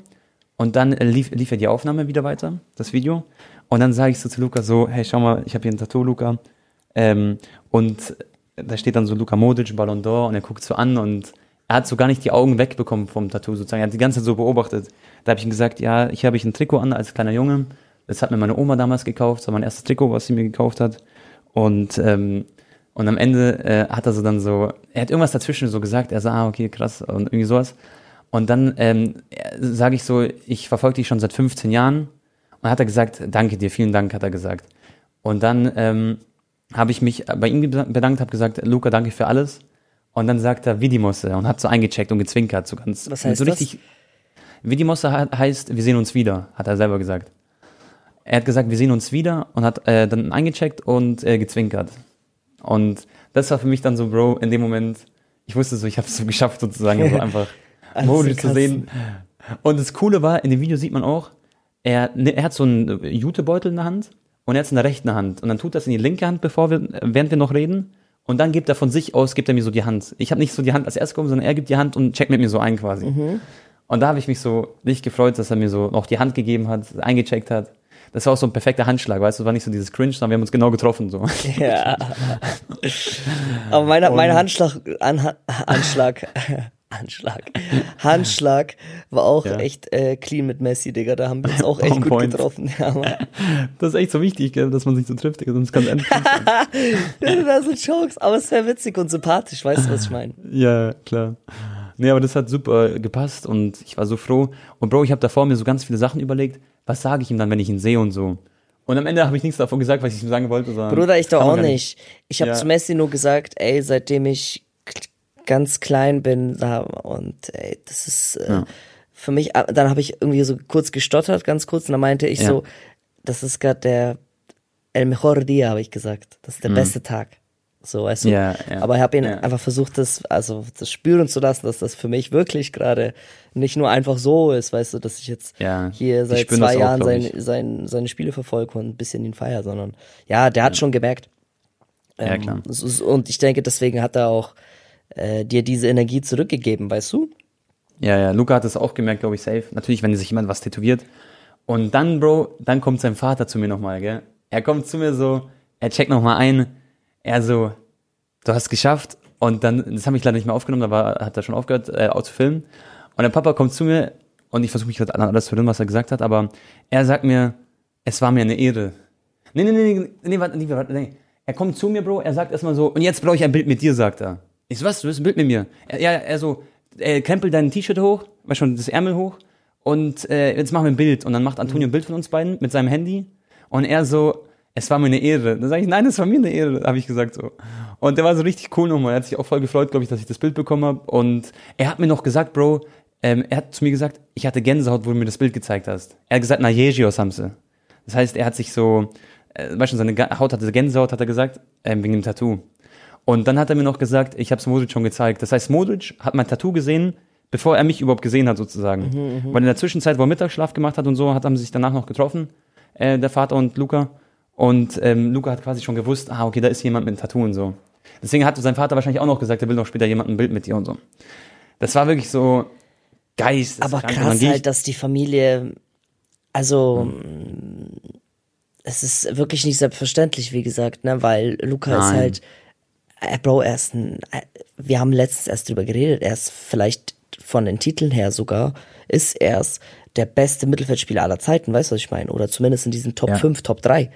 und dann äh, lief, lief ja die Aufnahme wieder weiter, das Video. Und dann sage ich so zu Luca so, hey, schau mal, ich habe hier ein Tattoo, Luca. Ähm, und da steht dann so Luca Modric, Ballon d'Or und er guckt so an und er hat so gar nicht die Augen wegbekommen vom Tattoo sozusagen. Er hat die ganze Zeit so beobachtet. Da habe ich ihm gesagt, ja, hier habe ich ein Trikot an als kleiner Junge. Das hat mir meine Oma damals gekauft. Das war mein erstes Trikot, was sie mir gekauft hat. Und, ähm, und am Ende äh, hat er so dann so, er hat irgendwas dazwischen so gesagt. Er sah, ah, okay, krass und irgendwie sowas. Und dann ähm, sage ich so, ich verfolge dich schon seit 15 Jahren. Und hat er gesagt, danke dir, vielen Dank, hat er gesagt. Und dann ähm, habe ich mich bei ihm bedankt, habe gesagt, Luca, danke für alles. Und dann sagt er Vidimosse und hat so eingecheckt und gezwinkert, so ganz. Was heißt so das? richtig. Vidimosse he- heißt, wir sehen uns wieder, hat er selber gesagt. Er hat gesagt, wir sehen uns wieder und hat äh, dann eingecheckt und äh, gezwinkert. Und das war für mich dann so, Bro, in dem Moment, ich wusste so, ich habe es so geschafft, sozusagen, so einfach Modi zu sehen. Und das Coole war, in dem Video sieht man auch, er, ne, er hat so einen Jutebeutel in der Hand und er hat es in der rechten Hand. Und dann tut das in die linke Hand, bevor wir, während wir noch reden. Und dann gibt er von sich aus, gibt er mir so die Hand. Ich habe nicht so die Hand als erstes gekommen, sondern er gibt die Hand und checkt mit mir so ein quasi. Mhm. Und da habe ich mich so nicht gefreut, dass er mir so noch die Hand gegeben hat, eingecheckt hat. Das war auch so ein perfekter Handschlag, weißt du, war nicht so dieses Cringe, sondern wir haben uns genau getroffen so. Ja. Aber mein, mein Handschlag, An, Anschlag, Anschlag, Handschlag war auch Ja. echt äh, clean mit Messi, Digga. Da haben wir uns auch echt On gut point. getroffen. Ja. Das ist echt so wichtig, gell, dass man sich so trifft, Digga, sonst kann es endlich sein. das sind Jokes, aber es wäre witzig und sympathisch, weißt du, was ich meine? Ja, klar. Nee, aber das hat super gepasst und ich war so froh. Und Bro, ich habe davor mir so ganz viele Sachen überlegt, was sage ich ihm dann, wenn ich ihn sehe und so. Und am Ende habe ich nichts davon gesagt, was ich ihm sagen wollte. Bruder, ich doch auch gar nicht. Ich habe Ja. zu Messi nur gesagt, ey, seitdem ich ganz klein bin, da und ey, das ist äh, Ja. für mich. äh, Dann habe ich irgendwie so kurz gestottert, ganz kurz, und dann meinte ich Ja. so, das ist gerade der El mejor día, habe ich gesagt. Das ist der beste Tag. So, weißt du? Mhm. Ja, ja. Aber ich habe ihn einfach versucht, das, also das spüren zu lassen, dass das für mich wirklich gerade nicht nur einfach so ist, weißt du, dass ich jetzt Ja, hier seit zwei auch, Jahren sein, sein, seine Spiele verfolge und ein bisschen ihn feier, sondern ja, der hat schon gemerkt. Ja, klar. Und ich denke, deswegen hat er auch äh, dir diese Energie zurückgegeben, weißt du? Ja, ja, Luca hat es auch gemerkt, glaube ich, safe. Natürlich, wenn sich jemand was tätowiert. Und dann, Bro, dann kommt sein Vater zu mir nochmal, gell? Er kommt zu mir so, er checkt nochmal ein, er so, du hast es geschafft. Und dann, das habe ich leider nicht mehr aufgenommen, da war, hat er schon aufgehört, äh, auch zu filmen. Und der Papa kommt zu mir und ich versuche mich gerade an alles zu hören, was er gesagt hat, aber er sagt mir, es war mir eine Ehre. Nee, nee, nee, nee, nee, warte, nee, warte, nee. Er kommt zu mir, Bro, er sagt erstmal so, und jetzt brauche ich ein Bild mit dir, sagt er. Ich so, was, du willst ein Bild mit mir? Er, ja, er so, äh, krempel dein T-Shirt hoch, weißt schon, das Ärmel hoch und äh, jetzt machen wir ein Bild. Und dann macht Antonio ein Bild von uns beiden mit seinem Handy und er so, es war mir eine Ehre. Dann sage ich, nein, es war mir eine Ehre, habe ich gesagt so. Und der war so richtig cool nochmal. Er hat sich auch voll gefreut, glaube ich, dass ich das Bild bekommen habe. Und er hat mir noch gesagt, Bro, ähm, er hat zu mir gesagt, ich hatte Gänsehaut, wo du mir das Bild gezeigt hast. Er hat gesagt, na Jejio Samse. Das heißt, er hat sich so, äh, weißt du, seine Haut hatte Gänsehaut, hat er gesagt, ähm, wegen dem Tattoo. Und dann hat er mir noch gesagt, ich habe es Modric schon gezeigt. Das heißt, Modric hat mein Tattoo gesehen, bevor er mich überhaupt gesehen hat, sozusagen. Weil in der Zwischenzeit, wo er Mittagsschlaf gemacht hat und so, hat er sich danach noch getroffen, äh, der Vater und Luca. Und ähm, Luca hat quasi schon gewusst, ah, okay, da ist jemand mit einem Tattoo und so. Deswegen hat sein Vater wahrscheinlich auch noch gesagt, er will noch später jemand ein Bild mit dir und so. Das war wirklich so geist. Aber krass halt, dass die Familie, also es ist wirklich nicht selbstverständlich, wie gesagt, ne, weil Luca ist Nein. halt, äh, Bro, er ist ein, äh, wir haben letztens erst drüber geredet, er ist vielleicht von den Titeln her sogar, ist er der beste Mittelfeldspieler aller Zeiten, weißt du, was ich meine? Oder zumindest in diesen Top Ja. 5, Top 3.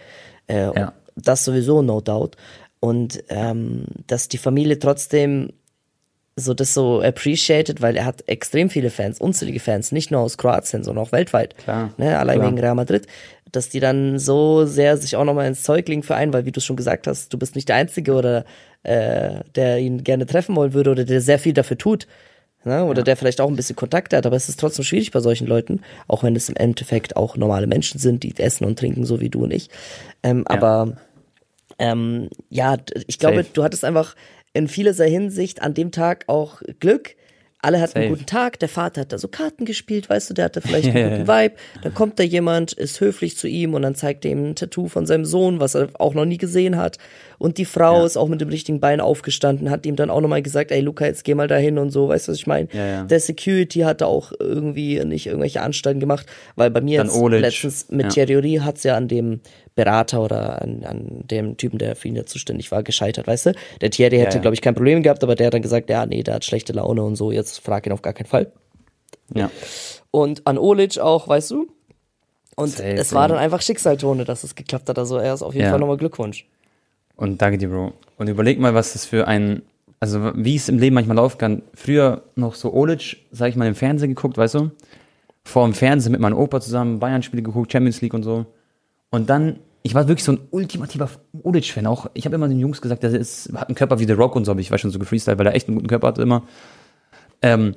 Äh, Ja. Das sowieso, no doubt. Und ähm, dass die Familie trotzdem so das so appreciated, weil er hat extrem viele Fans, unzählige Fans, nicht nur aus Kroatien, sondern auch weltweit. Klar, Ne, allein klar. wegen Real Madrid, dass die dann so sehr sich auch nochmal ins Zeug legen für einen, weil wie du schon gesagt hast, du bist nicht der Einzige oder äh, der ihn gerne treffen wollen würde oder der sehr viel dafür tut. Ne? Oder der vielleicht auch ein bisschen Kontakte hat, aber es ist trotzdem schwierig bei solchen Leuten, auch wenn es im Endeffekt auch normale Menschen sind, die essen und trinken, so wie du und ich. Ähm, Aber ähm, ja, ich glaube, Safe. du hattest einfach in vielerlei Hinsicht an dem Tag auch Glück. Alle hatten einen Safe. guten Tag, der Vater hat da so Karten gespielt, weißt du, der hatte vielleicht einen guten Vibe. Dann kommt da jemand, ist höflich zu ihm und dann zeigt er ihm ein Tattoo von seinem Sohn, was er auch noch nie gesehen hat. Und die Frau Ja. ist auch mit dem richtigen Bein aufgestanden, hat ihm dann auch nochmal gesagt, ey Luca, jetzt geh mal dahin und so, weißt du, was ich meine? Ja, ja. Der Security hat da auch irgendwie nicht irgendwelche Anstalten gemacht, weil bei mir Dann jetzt Olic. letztens mit. Thierry hat's ja an dem Berater oder an, an dem Typen, der für ihn ja zuständig war, gescheitert, weißt du? Der Thierry hätte, ja. glaube ich, kein Problem gehabt, aber der hat dann gesagt, ja, nee, der hat schlechte Laune und so, jetzt frag ihn auf gar keinen Fall. Ja. Und an Olic auch, weißt du? Und Safe, es war dann einfach Schicksaltone, dass es geklappt hat. Also erst auf jeden Ja. Fall nochmal Glückwunsch. Und danke dir, Bro. Und überleg mal, was das für ein, also wie es im Leben manchmal laufen kann. Früher noch so Olic, sag ich mal, im Fernsehen geguckt, weißt du? Vor dem Fernsehen mit meinem Opa zusammen, Bayern-Spiele geguckt, Champions League und so. Und dann, ich war wirklich so ein ultimativer Olic-Fan. Auch, ich habe immer den Jungs gesagt, der ist, hat einen Körper wie The Rock und so, aber ich war schon so gefreestylt, weil er echt einen guten Körper hatte immer. Ähm,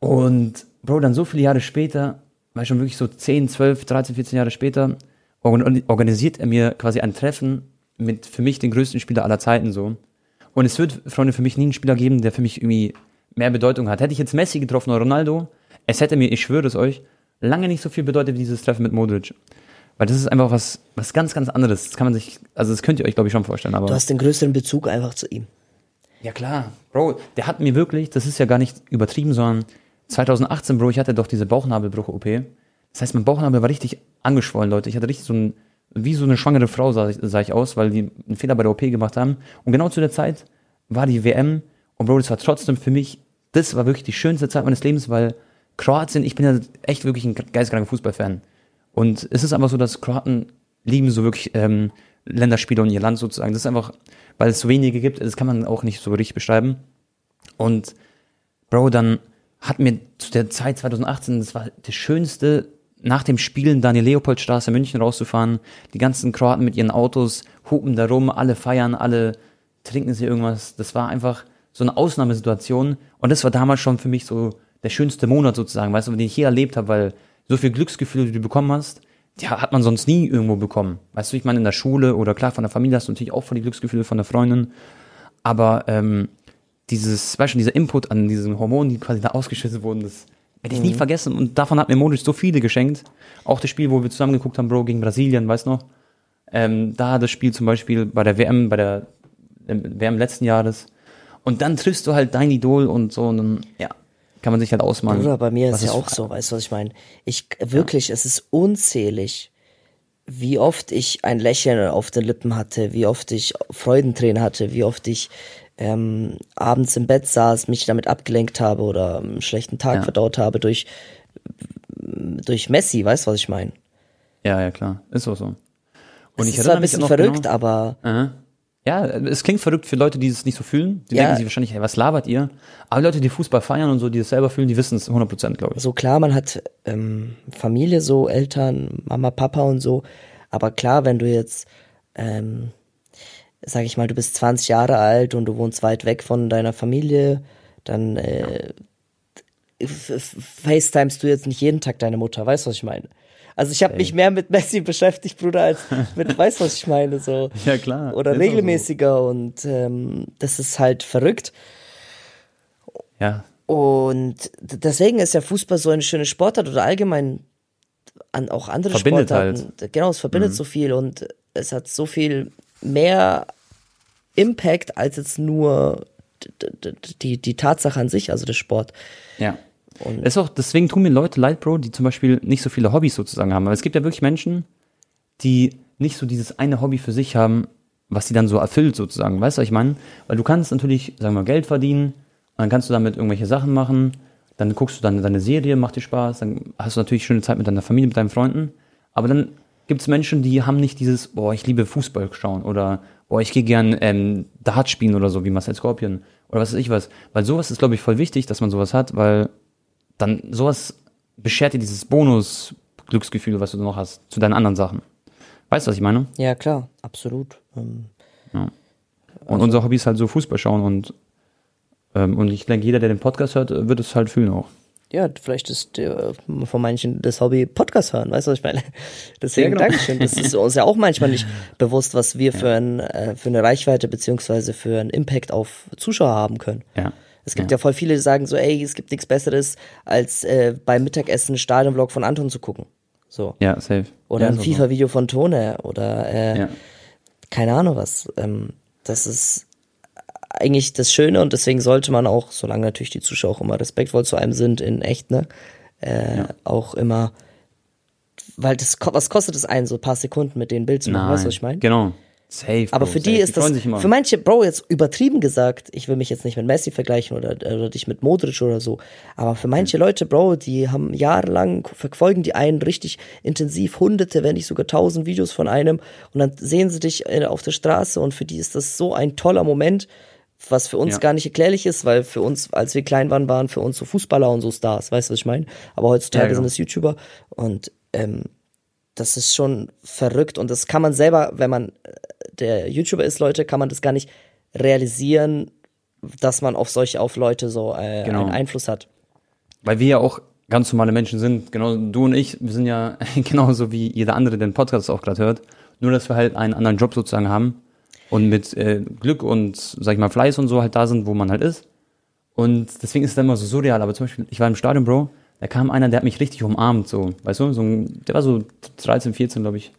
und Bro, dann so viele Jahre später, war schon wirklich so 10, 12, 13, 14 Jahre später, organ- organisiert er mir quasi ein Treffen mit für mich den größten Spieler aller Zeiten so. Und es wird, Freunde, für mich nie einen Spieler geben, der für mich irgendwie mehr Bedeutung hat. Hätte ich jetzt Messi getroffen oder Ronaldo, es hätte mir, ich schwöre es euch, lange nicht so viel bedeutet wie dieses Treffen mit Modric. Weil das ist einfach was, was ganz, ganz anderes. Das kann man sich, also das könnt ihr euch, glaube ich, schon vorstellen. Aber Du hast den größeren Bezug einfach zu ihm. ja klar, Bro, der hat mir wirklich, das ist ja gar nicht übertrieben, sondern 2018, Bro, ich hatte doch diese Bauchnabelbruch-OP. Das heißt, mein Bauchnabel war richtig angeschwollen, Leute. Ich hatte richtig so ein, wie so eine schwangere Frau sah ich, sah ich aus, weil die einen Fehler bei der OP gemacht haben. Und genau zu der Zeit war die WM und Bro, das war trotzdem für mich, das war wirklich die schönste Zeit meines Lebens, weil Kroatien, ich bin ja echt wirklich ein geisteskranker Fußballfan. Und es ist einfach so, dass Kroaten lieben so wirklich ähm, Länderspiele und ihr Land sozusagen. Das ist einfach, weil es so wenige gibt, das kann man auch nicht so richtig beschreiben. Und Bro, dann hat mir zu der Zeit 2018, das war das Schönste, nach dem Spielen Daniel Leopoldstraße München rauszufahren. Die ganzen Kroaten mit ihren Autos hupen da rum, alle feiern, alle trinken sie irgendwas. Das war einfach so eine Ausnahmesituation. Und das war damals schon für mich so der schönste Monat sozusagen, weißt du, den ich hier erlebt habe, weil so viel Glücksgefühle, die du bekommen hast, ja, hat man sonst nie irgendwo bekommen. Weißt du, ich meine, in der Schule oder klar, von der Familie hast du natürlich auch voll die Glücksgefühle von der Freundin. Aber ähm, dieses, weißt du, dieser Input an diesen Hormonen, die quasi da ausgeschüttet wurden, das werde ich nie vergessen. Und davon hat mir Modric so viele geschenkt. Auch das Spiel, wo wir zusammen geguckt haben, Bro, gegen Brasilien, weißt du noch? Ähm, da das Spiel zum Beispiel bei der WM, bei der ähm, WM letzten Jahres. Und dann triffst du halt dein Idol und so und dann, ja, kann man sich halt ausmalen. Bruder, bei mir ist ja auch so, weißt du, was ich meine? Ich, wirklich, es ist unzählig, wie oft ich ein Lächeln auf den Lippen hatte, wie oft ich Freudentränen hatte, wie oft ich ähm, abends im Bett saß, mich damit abgelenkt habe oder einen schlechten Tag Ja. verdaut habe durch, durch Messi, weißt du, was ich meine? Ja, ja, klar. Ist auch so. Und Es ich ist zwar ein bisschen noch verrückt, genau, aber Aha. Ja, es klingt verrückt für Leute, die es nicht so fühlen. Die Ja. denken sich wahrscheinlich, hey, was labert ihr? Aber Leute, die Fußball feiern und so, die es selber fühlen, die wissen es 100%, glaube ich. so klar, man hat ähm, Familie, so Eltern, Mama, Papa und so. Aber klar, wenn du jetzt, ähm, sag ich mal, du bist 20 Jahre alt und du wohnst weit weg von deiner Familie, dann äh, facetimest du jetzt nicht jeden Tag deine Mutter, weißt du, was ich meine? Also ich habe mich mehr mit Messi beschäftigt, Bruder, als mit, weißt du, was ich meine? So. Ja, klar. Oder auch so. regelmäßiger und ähm, das ist halt verrückt. Ja, Und deswegen ist ja Fußball so eine schöne Sportart oder allgemein an auch andere Verbindet Sportarten. Genau, es verbindet Mhm. so viel und es hat so viel mehr Impact als jetzt nur die, die Tatsache an sich, also der Sport. Ja. ist auch, deswegen tun mir Leute leid, Bro, die zum Beispiel nicht so viele Hobbys sozusagen haben. Weil es gibt ja wirklich Menschen, die nicht so dieses eine Hobby für sich haben, was die dann so erfüllt sozusagen. Weißt du, was ich meine? Weil du kannst natürlich, sagen wir mal, Geld verdienen und dann kannst du damit irgendwelche Sachen machen. Dann guckst du dann deine Serie, macht dir Spaß, dann hast du natürlich schöne Zeit mit deiner Familie, mit deinen Freunden. Aber dann gibt es Menschen, die haben nicht dieses, boah, ich liebe Fußball schauen oder boah, ich gehe gern ähm, Dart spielen oder so, wie Marcel Scorpion oder was weiß ich was. Weil sowas ist, glaube ich, voll wichtig, dass man sowas hat, weil dann sowas beschert dir dieses Bonus-Glücksgefühl, was du noch hast, zu deinen anderen Sachen. Weißt du, was ich meine? Ja, klar, absolut. Ähm, Und unser Hobby ist halt so Fußball schauen und, ähm, und ich denke, jeder, der den Podcast hört, wird es halt fühlen auch. Ja, vielleicht ist äh, von manchen das Hobby Podcast hören, weißt du, was ich meine? Deswegen Ja, genau. Dankeschön. Das ist uns ja auch manchmal nicht bewusst, was wir für, ein, äh, für eine Reichweite beziehungsweise für einen Impact auf Zuschauer haben können. Ja. Es gibt ja. voll viele, die sagen so, ey, es gibt nichts Besseres, als äh, beim Mittagessen einen Stadionvlog von Anton zu gucken. So. Ja, safe. Oder ja, ein so. FIFA-Video von Tone oder äh, Ja. keine Ahnung was. Ähm, das ist eigentlich das Schöne und deswegen sollte man auch, solange natürlich die Zuschauer auch immer respektvoll zu einem sind, in echt, ne, äh, auch immer, weil das, was kostet es einen, so ein paar Sekunden mit denen Bild zu machen, Nein. weißt du, was ich meine? Genau. Safe. Aber Bro, für die safe. ist das, freuen sich immer. für manche, Bro, jetzt übertrieben gesagt, ich will mich jetzt nicht mit Messi vergleichen oder, oder dich mit Modric oder so, aber für manche Leute, Bro, die haben jahrelang, verfolgen die einen richtig intensiv, hunderte, wenn nicht sogar tausend Videos von einem und dann sehen sie dich äh, auf der Straße und für die ist das so ein toller Moment, was für uns Ja. gar nicht erklärlich ist, weil für uns, als wir klein waren, waren für uns so Fußballer und so Stars, weißt du, was ich meine? Aber heutzutage Ja, genau. sind es YouTuber und ähm, das ist schon verrückt und das kann man selber, wenn man äh, der YouTuber ist, Leute, kann man das gar nicht realisieren, dass man auf solche, auf Leute so äh, Genau. einen Einfluss hat. Weil wir ja auch ganz normale Menschen sind. Genau, du und ich, wir sind ja genauso wie jeder andere, der den Podcast auch gerade hört. Nur, dass wir halt einen anderen Job sozusagen haben und mit äh, Glück und, sag ich mal, Fleiß und so halt da sind, wo man halt ist. Und deswegen ist es dann immer so surreal. Aber zum Beispiel, ich war im Stadion, Bro, da kam einer, der hat mich richtig umarmt, so, weißt du, so ein, der war so 13, 14, glaube ich.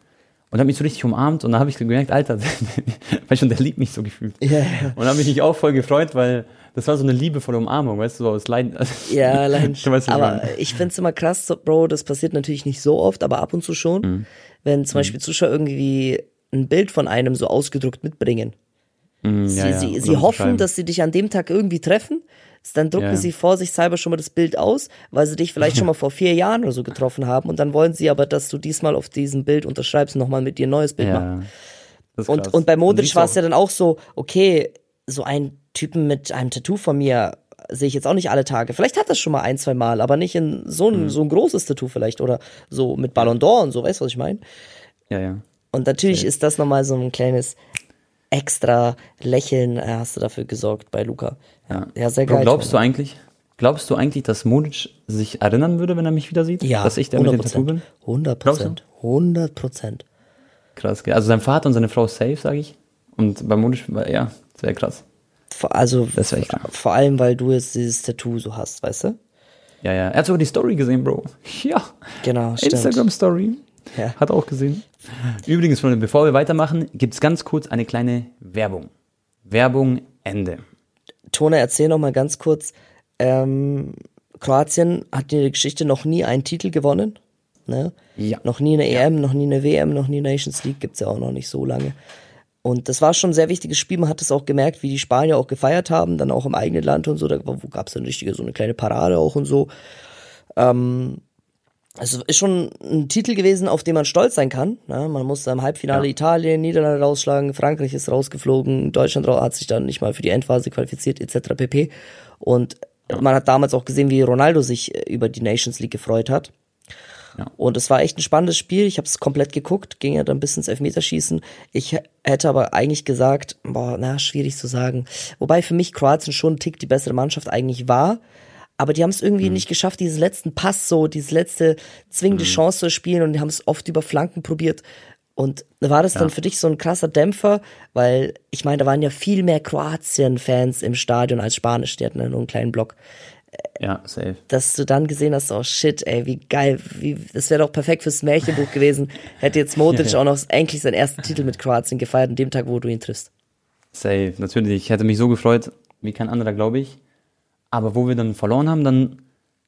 Und hat mich so richtig umarmt und da habe ich gemerkt, Alter, weißt du, der liebt mich so gefühlt. Ja. Und habe ich mich auch voll gefreut, weil das war so eine liebevolle Umarmung, weißt du, so aus Leiden. Ja, ich aber ich find's immer krass, so, Bro, das passiert natürlich nicht so oft, aber ab und zu schon, Mhm. wenn zum Beispiel Zuschauer irgendwie ein Bild von einem so ausgedruckt mitbringen. Mm, Sie, ja, ja. sie, hoffen, dass sie dich an dem Tag irgendwie treffen. Dann drucken Ja, sie vorsichtshalber schon mal das Bild aus, weil sie dich vielleicht schon mal vor vier Jahren oder so getroffen haben. Und dann wollen sie aber, dass du diesmal auf diesem Bild unterschreibst und nochmal mit dir ein neues Bild ist Und, und bei Modric war es ja dann auch so, okay, so ein Typen mit einem Tattoo von mir sehe ich jetzt auch nicht alle Tage. Vielleicht hat das schon mal ein, zwei Mal, aber nicht in so Mhm. ein, so ein großes Tattoo vielleicht oder so mit Ballon d'Or und so, weißt du, was ich meine? Ja, ja. Und natürlich ist das nochmal so ein kleines extra Lächeln, äh, hast du dafür gesorgt bei Luca. Ja, ja sehr geil. glaubst du eigentlich, glaubst du eigentlich, dass Modric sich erinnern würde, wenn er mich wieder sieht? ja, Dass ich der mit dem Tattoo bin? 100 Glaubst du? Prozent. 100 Prozent. Krass? Also sein Vater und seine Frau ist safe, sage ich. Und bei Modric, war- ja, das wäre krass. Also, Das echt krass. vor allem, weil du jetzt dieses Tattoo so hast, weißt du? Ja, ja. Er hat sogar die Story gesehen, Bro. Ja. Genau. Instagram-Story. Ja. Hat auch gesehen. Übrigens, Freunde, bevor wir weitermachen, gibt's ganz kurz eine kleine Werbung. Werbung Ende. Tone, erzähl noch mal ganz kurz. Ähm, Kroatien hat in der Geschichte noch nie einen Titel gewonnen. Ne? Ja. Noch nie eine EM, noch nie eine WM, noch nie Nations League, gibt's ja auch noch nicht so lange. Und das war schon ein sehr wichtiges Spiel. Man hat es auch gemerkt, wie die Spanier auch gefeiert haben, dann auch im eigenen Land und so. Da gab's dann richtige, so eine kleine Parade auch und so. Ähm, Also ist schon ein Titel gewesen, auf den man stolz sein kann. Ne? Man musste im Halbfinale Ja. Italien, Niederlande rausschlagen, Frankreich ist rausgeflogen, Deutschland hat sich dann nicht mal für die Endphase qualifiziert, etc. pp. Und man hat damals auch gesehen, wie Ronaldo sich äh, über die Nations League gefreut hat. Ja. Und es war echt ein spannendes Spiel. Ich habe es komplett geguckt, ging ja dann bis ins Elfmeterschießen. Ich hätte aber eigentlich gesagt, boah, na, schwierig zu sagen. Wobei für mich Kroatien schon ein Tick die bessere Mannschaft eigentlich war. Aber die haben es irgendwie nicht geschafft, diesen letzten Pass so, diese letzte zwingende Chance zu spielen und die haben es oft über Flanken probiert. Und war das dann für dich so ein krasser Dämpfer? Weil, ich meine, da waren ja viel mehr Kroatien-Fans im Stadion als Spanisch, die hatten ja nur einen kleinen Block Ja, safe. dass du dann gesehen hast, oh shit, ey, wie geil, wie, das wäre doch perfekt fürs Märchenbuch gewesen. Hätte jetzt Modric Ja, ja. auch noch endlich seinen ersten Titel mit Kroatien gefeiert, an dem Tag, wo du ihn triffst. Safe, natürlich. Ich hätte mich so gefreut, wie kein anderer, glaube ich. Aber wo wir dann verloren haben, dann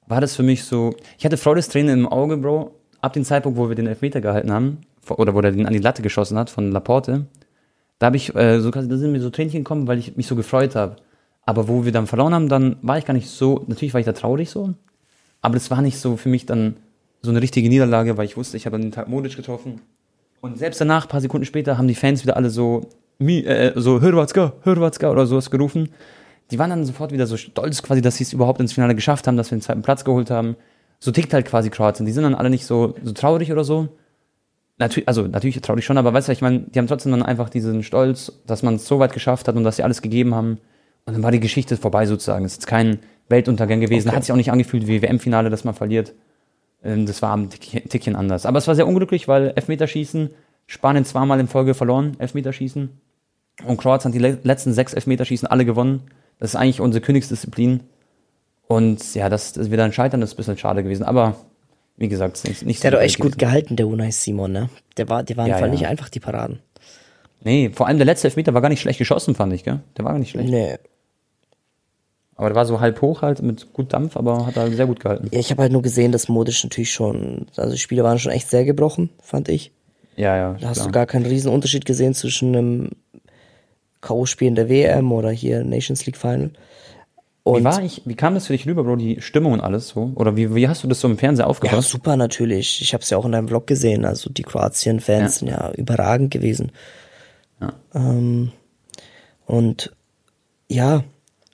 war das für mich so. Ich hatte Freudestränen im Auge, Bro. Ab dem Zeitpunkt, wo wir den Elfmeter gehalten haben, oder wo er den an die Latte geschossen hat von Laporte, da habe ich, äh, so, da sind mir so Tränchen gekommen, weil ich mich so gefreut habe. Aber wo wir dann verloren haben, dann war ich gar nicht so, natürlich war ich da traurig so, aber das war nicht so für mich dann so eine richtige Niederlage, weil ich wusste, ich habe an den Tag Modic getroffen. Und selbst danach, ein paar Sekunden später, haben die Fans wieder alle so, äh, so Hrvatska, Hrvatska oder sowas gerufen. Die waren dann sofort wieder so stolz quasi, dass sie es überhaupt ins Finale geschafft haben, dass wir den zweiten Platz geholt haben. So tickt halt quasi Kroatien. Die sind dann alle nicht so, so traurig oder so. Natürlich, also natürlich traurig schon, aber weißt du, ich meine, die haben trotzdem dann einfach diesen Stolz, dass man es so weit geschafft hat und dass sie alles gegeben haben. Und dann war die Geschichte vorbei sozusagen. Es ist jetzt kein Weltuntergang gewesen. Okay. Hat sich auch nicht angefühlt wie WM-Finale, dass man verliert. Ähm, Das war ein Tickchen anders. Aber es war sehr unglücklich, weil Elfmeterschießen, Spanien zweimal in Folge verloren, Elfmeterschießen. Und Kroatien hat die le letzten sechs Elfmeterschießen alle gewonnen. Das ist eigentlich unsere Königsdisziplin. Und ja, dass, dass wir dann scheitern, das ist ein bisschen schade gewesen. Aber wie gesagt, es ist nicht, nicht Der hat so doch echt gewesen. gut gehalten, der Unai Simon, ne? Der war, der war Ja, einfach ja. nicht einfach die Paraden. Nee, vor allem der letzte Elfmeter war gar nicht schlecht geschossen, fand ich, gell? Der war gar nicht schlecht. Nee. Aber der war so halb hoch halt mit gut Dampf, aber hat er sehr gut gehalten. Ja, ich habe halt nur gesehen, dass Modric natürlich schon, also die Spiele waren schon echt sehr gebrochen, fand ich. Ja, ja. Da hast klar. du gar keinen riesen Unterschied gesehen zwischen einem K.O.-Spiel in der WM oder hier Nations League Final. Und Wie war ich, wie kam das für dich rüber, Bro, die Stimmung und alles so? Oder wie, wie hast du das so im Fernseher Ja, aufgepasst? super natürlich. Ich habe es ja auch in deinem Vlog gesehen. Also die Kroatien-Fans Ja. sind ja überragend gewesen. Ja. Ähm, und ja,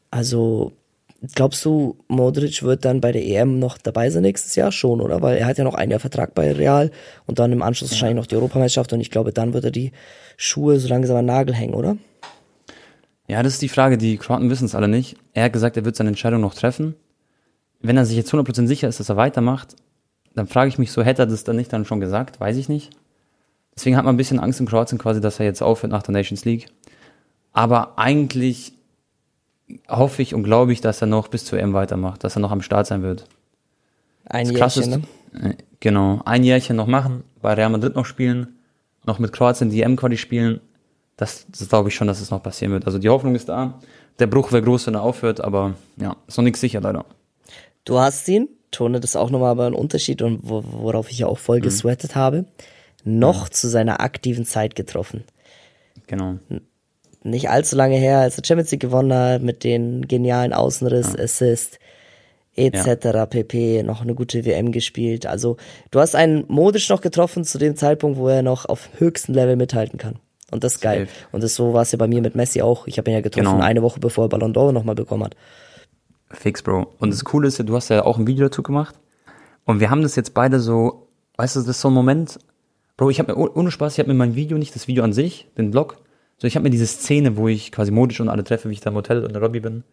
also glaubst du, Modric wird dann bei der EM noch dabei sein nächstes Jahr schon, oder? Weil er hat ja noch ein Jahr Vertrag bei Real und dann im Anschluss wahrscheinlich noch die Europameisterschaft und ich glaube, dann wird er die Schuhe so langsam an den Nagel hängen, oder? Ja, das ist die Frage, die Kroaten wissen es alle nicht. Er hat gesagt, er wird seine Entscheidung noch treffen. Wenn er sich jetzt 100% sicher ist, dass er weitermacht, dann frage ich mich so, hätte er das dann nicht dann schon gesagt? Weiß ich nicht. Deswegen hat man ein bisschen Angst in Kroatien quasi, dass er jetzt aufhört nach der Nations League. Aber eigentlich hoffe ich und glaube ich, dass er noch bis zur EM weitermacht, dass er noch am Start sein wird. Ein Das Jährchen, ist, ne? äh, genau, ein Jährchen noch machen, bei Real Madrid noch spielen, noch mit Kroatien die EM-Quali spielen. Das, das glaube ich schon, dass es noch passieren wird. Also die Hoffnung ist da. Der Bruch wäre groß, wenn er aufhört, aber ja, ist noch nichts sicher leider. Du hast ihn, tone das auch nochmal aber ein Unterschied und wo, worauf ich ja auch voll gesweatet habe, noch zu seiner aktiven Zeit getroffen. Genau. Nicht allzu lange her, als er Champions League gewonnen hat, mit den genialen Außenriss, Assist, etc. pp. Noch eine gute WM gespielt. Also du hast einen Modisch noch getroffen zu dem Zeitpunkt, wo er noch auf höchstem Level mithalten kann. Und das ist geil. Und das so war es ja bei mir mit Messi auch. Ich habe ihn ja getroffen Genau. eine Woche bevor er Ballon d'Or nochmal bekommen hat. Fix, Bro. Und das Coole ist ja, du hast ja auch ein Video dazu gemacht. Und wir haben das jetzt beide so, weißt du, das ist so ein Moment, Bro, ich habe mir, oh- ohne Spaß, ich habe mir mein Video, nicht das Video an sich, den Vlog, so ich habe mir diese Szene, wo ich quasi modisch und alle treffe, wie ich da im Hotel und in der Lobby bin,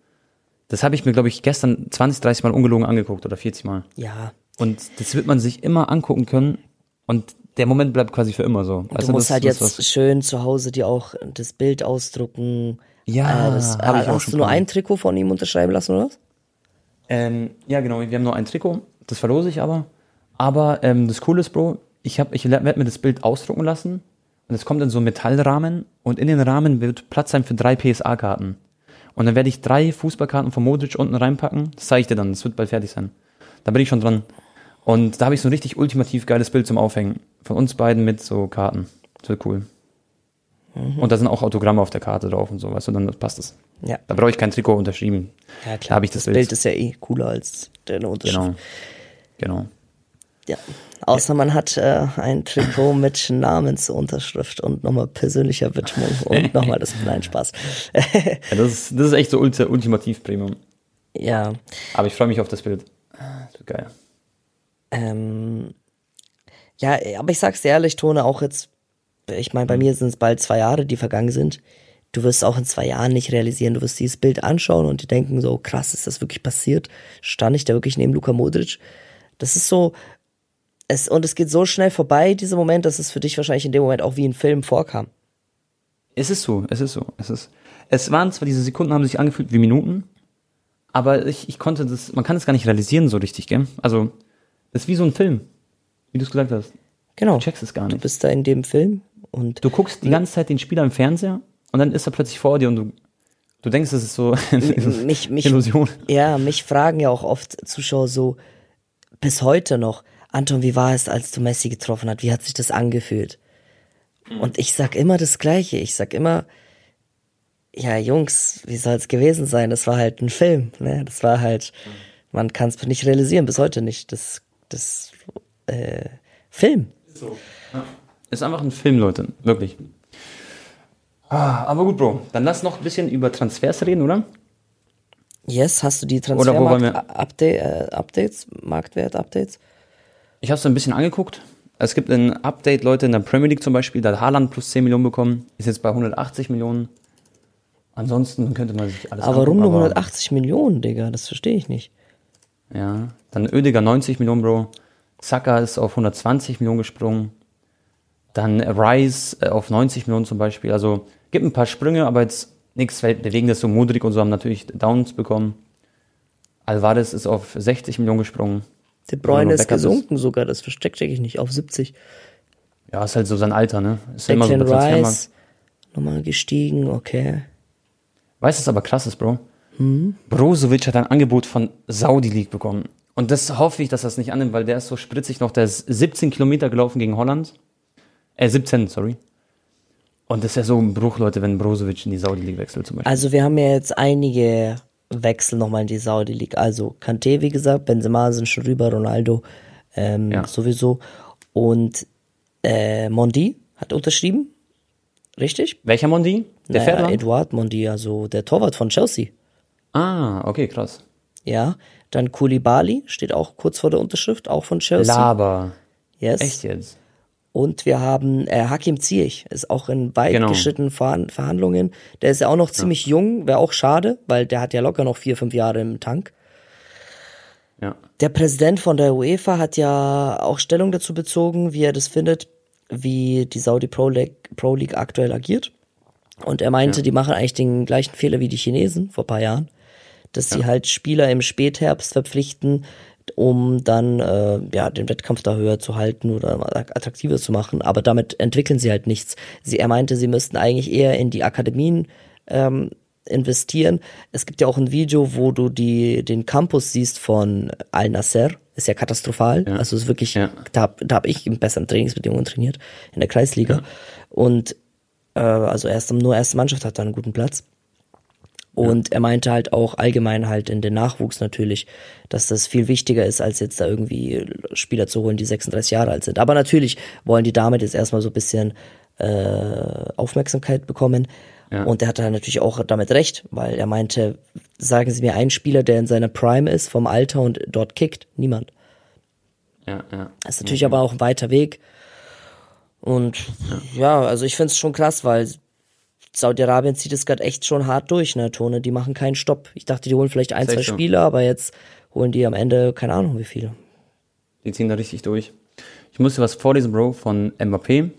das habe ich mir, glaube ich, gestern 20, 30 Mal ungelogen angeguckt oder 40 Mal. Ja, Und das wird man sich immer angucken können und der Moment bleibt quasi für immer so. Weißt du musst das- halt jetzt was- schön zu Hause dir auch das Bild ausdrucken. Ja, äh, das, hab ich auch hast schon du nur ein Trikot von ihm unterschreiben lassen, oder was? Ähm, ja, genau. Wir haben nur ein Trikot. Das verlose ich aber. Aber ähm, das Coole ist, Bro, ich, ich werde mir das Bild ausdrucken lassen. Und es kommt in so einen Metallrahmen. Und in den Rahmen wird Platz sein für drei PSA-Karten. Und dann werde ich drei Fußballkarten von Modric unten reinpacken. Das zeige ich dir dann. Das wird bald fertig sein. Da bin ich schon dran. Und da habe ich so ein richtig ultimativ geiles Bild zum Aufhängen. Von uns beiden mit so Karten. Das wird cool. Und da sind auch Autogramme auf der Karte drauf und so, weißt du, dann passt es. Ja. Da brauche ich kein Trikot unterschrieben. Ja, Da habe ich das, das Bild ist ja eh cooler als deine Unterschrift. Genau. Genau. Ja, außer man hat äh, ein Trikot mit Namensunterschrift und nochmal persönlicher Widmung und nochmal das, nein, Spaß. Ja, das, ist, das ist echt so ulti ultimativ Premium. ja, Aber ich freue mich auf das Bild. Das wird geil. ähm, ja, aber ich sag's dir ehrlich, Tone, auch jetzt, ich meine, bei mir sind es bald zwei Jahre, die vergangen sind. Du wirst auch in zwei Jahren nicht realisieren. Du wirst dieses Bild anschauen und dir denken so, krass, ist das wirklich passiert? Stand ich da wirklich neben Luka Modric? Das ist so, es, und es geht so schnell vorbei, dieser Moment, dass es für dich wahrscheinlich in dem Moment auch wie ein Film vorkam. Es ist so, es ist so. Es ist. Es waren zwar diese Sekunden haben sich angefühlt wie Minuten, aber ich, ich konnte das, man kann das gar nicht realisieren so richtig, gell? Also, das ist wie so ein Film, wie du es gesagt hast. Genau. Du checkst es gar Du nicht. bist da in dem Film und Du guckst die ganze Zeit den Spieler im Fernseher und dann ist er plötzlich vor dir und du, du denkst, das ist so eine mich, mich, Illusion. Ja, mich fragen ja auch oft Zuschauer so, bis heute noch, Anton, wie war es, als du Messi getroffen hast? Wie hat sich das angefühlt? Und ich sag immer das Gleiche. Ich sag immer, ja, Jungs, wie soll es gewesen sein? Das war halt ein Film, ne? Das war halt, man kann es nicht realisieren, bis heute nicht. Das, das, äh, Film. Ist einfach ein Film, Leute, wirklich. Ah, aber gut, Bro. Dann lass noch ein bisschen über Transfers reden, oder? Yes, hast du die Transfermarkt-Updates, äh, Updates, Marktwert-Updates? Ich habe es ein bisschen angeguckt. Es gibt ein Update, Leute, in der Premier League zum Beispiel, da hat Haaland plus 10 Millionen bekommen, ist jetzt bei 180 Millionen. Ansonsten könnte man sich alles Aber warum nur aber- 180 Millionen, Digga? Das verstehe ich nicht. Ja, dann Oediger 90 Millionen, Bro. Saka ist auf 120 Millionen gesprungen. Dann Rice äh, auf 90 Millionen zum Beispiel. Also gibt ein paar Sprünge, aber jetzt nichts Weltbewegendes. So Modric und so haben natürlich Downs bekommen. Alvarez ist auf 60 Millionen gesprungen. De Bruyne ist gesunken sogar, das versteckt check ich nicht, auf 70. Ja, ist halt so sein Alter, ne? Ist ja immer so. Rice nochmal gestiegen, okay. Weißt du, was aber krass ist, Bro? Hm? Brozovic hat ein Angebot von Saudi League bekommen. Und das hoffe ich, dass er es nicht annimmt, weil der ist so spritzig noch. Der ist 17 Kilometer gelaufen gegen Holland. Äh, 17, sorry. Und das ist ja so ein Bruch, Leute, wenn Brozovic in die Saudi League wechselt zum Beispiel. Also wir haben ja jetzt einige Wechsel nochmal in die Saudi League. Also Kante, wie gesagt, Benzema sind schon rüber, Ronaldo ähm, Ja. sowieso. Und äh, Mondi hat unterschrieben, richtig? Welcher Mondi? Der Naja? Eduard Mondi, also der Torwart von Chelsea. Ah, okay, krass. Ja, dann Koulibaly steht auch kurz vor der Unterschrift, auch von Chelsea. Laber. yes. Echt jetzt? Und wir haben äh, Hakim Ziyech, ist auch in weit Genau. geschrittenen Verhan- Verhandlungen. Der ist ja auch noch ziemlich jung, wäre auch schade, weil der hat ja locker noch vier, fünf Jahre im Tank. Ja. Der Präsident von der UEFA hat ja auch Stellung dazu bezogen, wie er das findet, wie die Saudi Pro League, Pro League aktuell agiert. Und er meinte, die machen eigentlich den gleichen Fehler wie die Chinesen vor paar Jahren, dass sie halt Spieler im Spätherbst verpflichten, um dann äh, ja den Wettkampf da höher zu halten oder attraktiver zu machen. Aber damit entwickeln sie halt nichts. Sie, er meinte, sie müssten eigentlich eher in die Akademien ähm, investieren. Es gibt ja auch ein Video, wo du die, den Campus siehst von Al Nasser. Ist ja katastrophal. Also ist wirklich, Ja. da, da habe ich in besseren Trainingsbedingungen trainiert, in der Kreisliga. Und äh, also erst, nur erste Mannschaft hat da einen guten Platz. Und er meinte halt auch allgemein halt in den Nachwuchs natürlich, dass das viel wichtiger ist, als jetzt da irgendwie Spieler zu holen, die 36 Jahre alt sind. Aber natürlich wollen die damit jetzt erstmal so ein bisschen äh, Aufmerksamkeit bekommen. Ja. Und er hatte natürlich auch damit recht, weil er meinte, sagen Sie mir einen Spieler, der in seiner Prime ist, vom Alter und dort kickt. Niemand. Ja, ja. Das ist natürlich aber auch ein weiter Weg. Und ja, also ich finde es schon krass, weil Saudi-Arabien zieht es gerade echt schon hart durch, ne, Tone. Die machen keinen Stopp. Ich dachte, die holen vielleicht ein, zwei. Spieler, aber jetzt holen die am Ende keine Ahnung wie viele. Die ziehen da richtig durch. Ich muss dir was vorlesen, Bro, von Mbappé.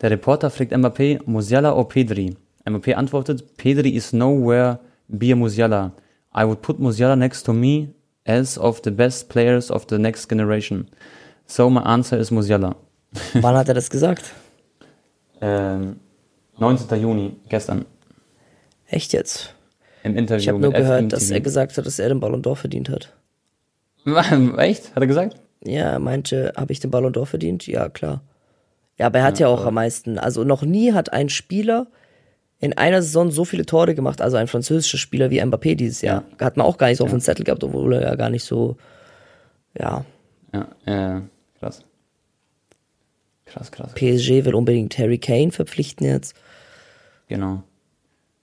Der Reporter fragt Mbappé, Musiala or Pedri? Mbappé antwortet, Pedri is nowhere be Musiala. I would put Musiala next to me as of the best players of the next generation. So my answer is Musiala. Wann hat er das gesagt? Ähm, 19. Juni, gestern, Echt jetzt? im Interview Ich habe nur gehört, dass FMTV. er gesagt hat, dass er den Ballon d'Or verdient hat. Echt? Hat er gesagt? Ja, er meinte, habe ich den Ballon d'Or verdient? Ja, klar. Ja, aber er hat ja, auch am meisten. Also noch nie hat ein Spieler in einer Saison so viele Tore gemacht, also ein französischer Spieler wie Mbappé dieses Jahr. Hat man auch gar nicht so auf dem Zettel gehabt, obwohl er ja gar nicht so, ja. Ja, äh, Krass. Krass, krass. PSG will unbedingt Harry Kane verpflichten jetzt. Genau.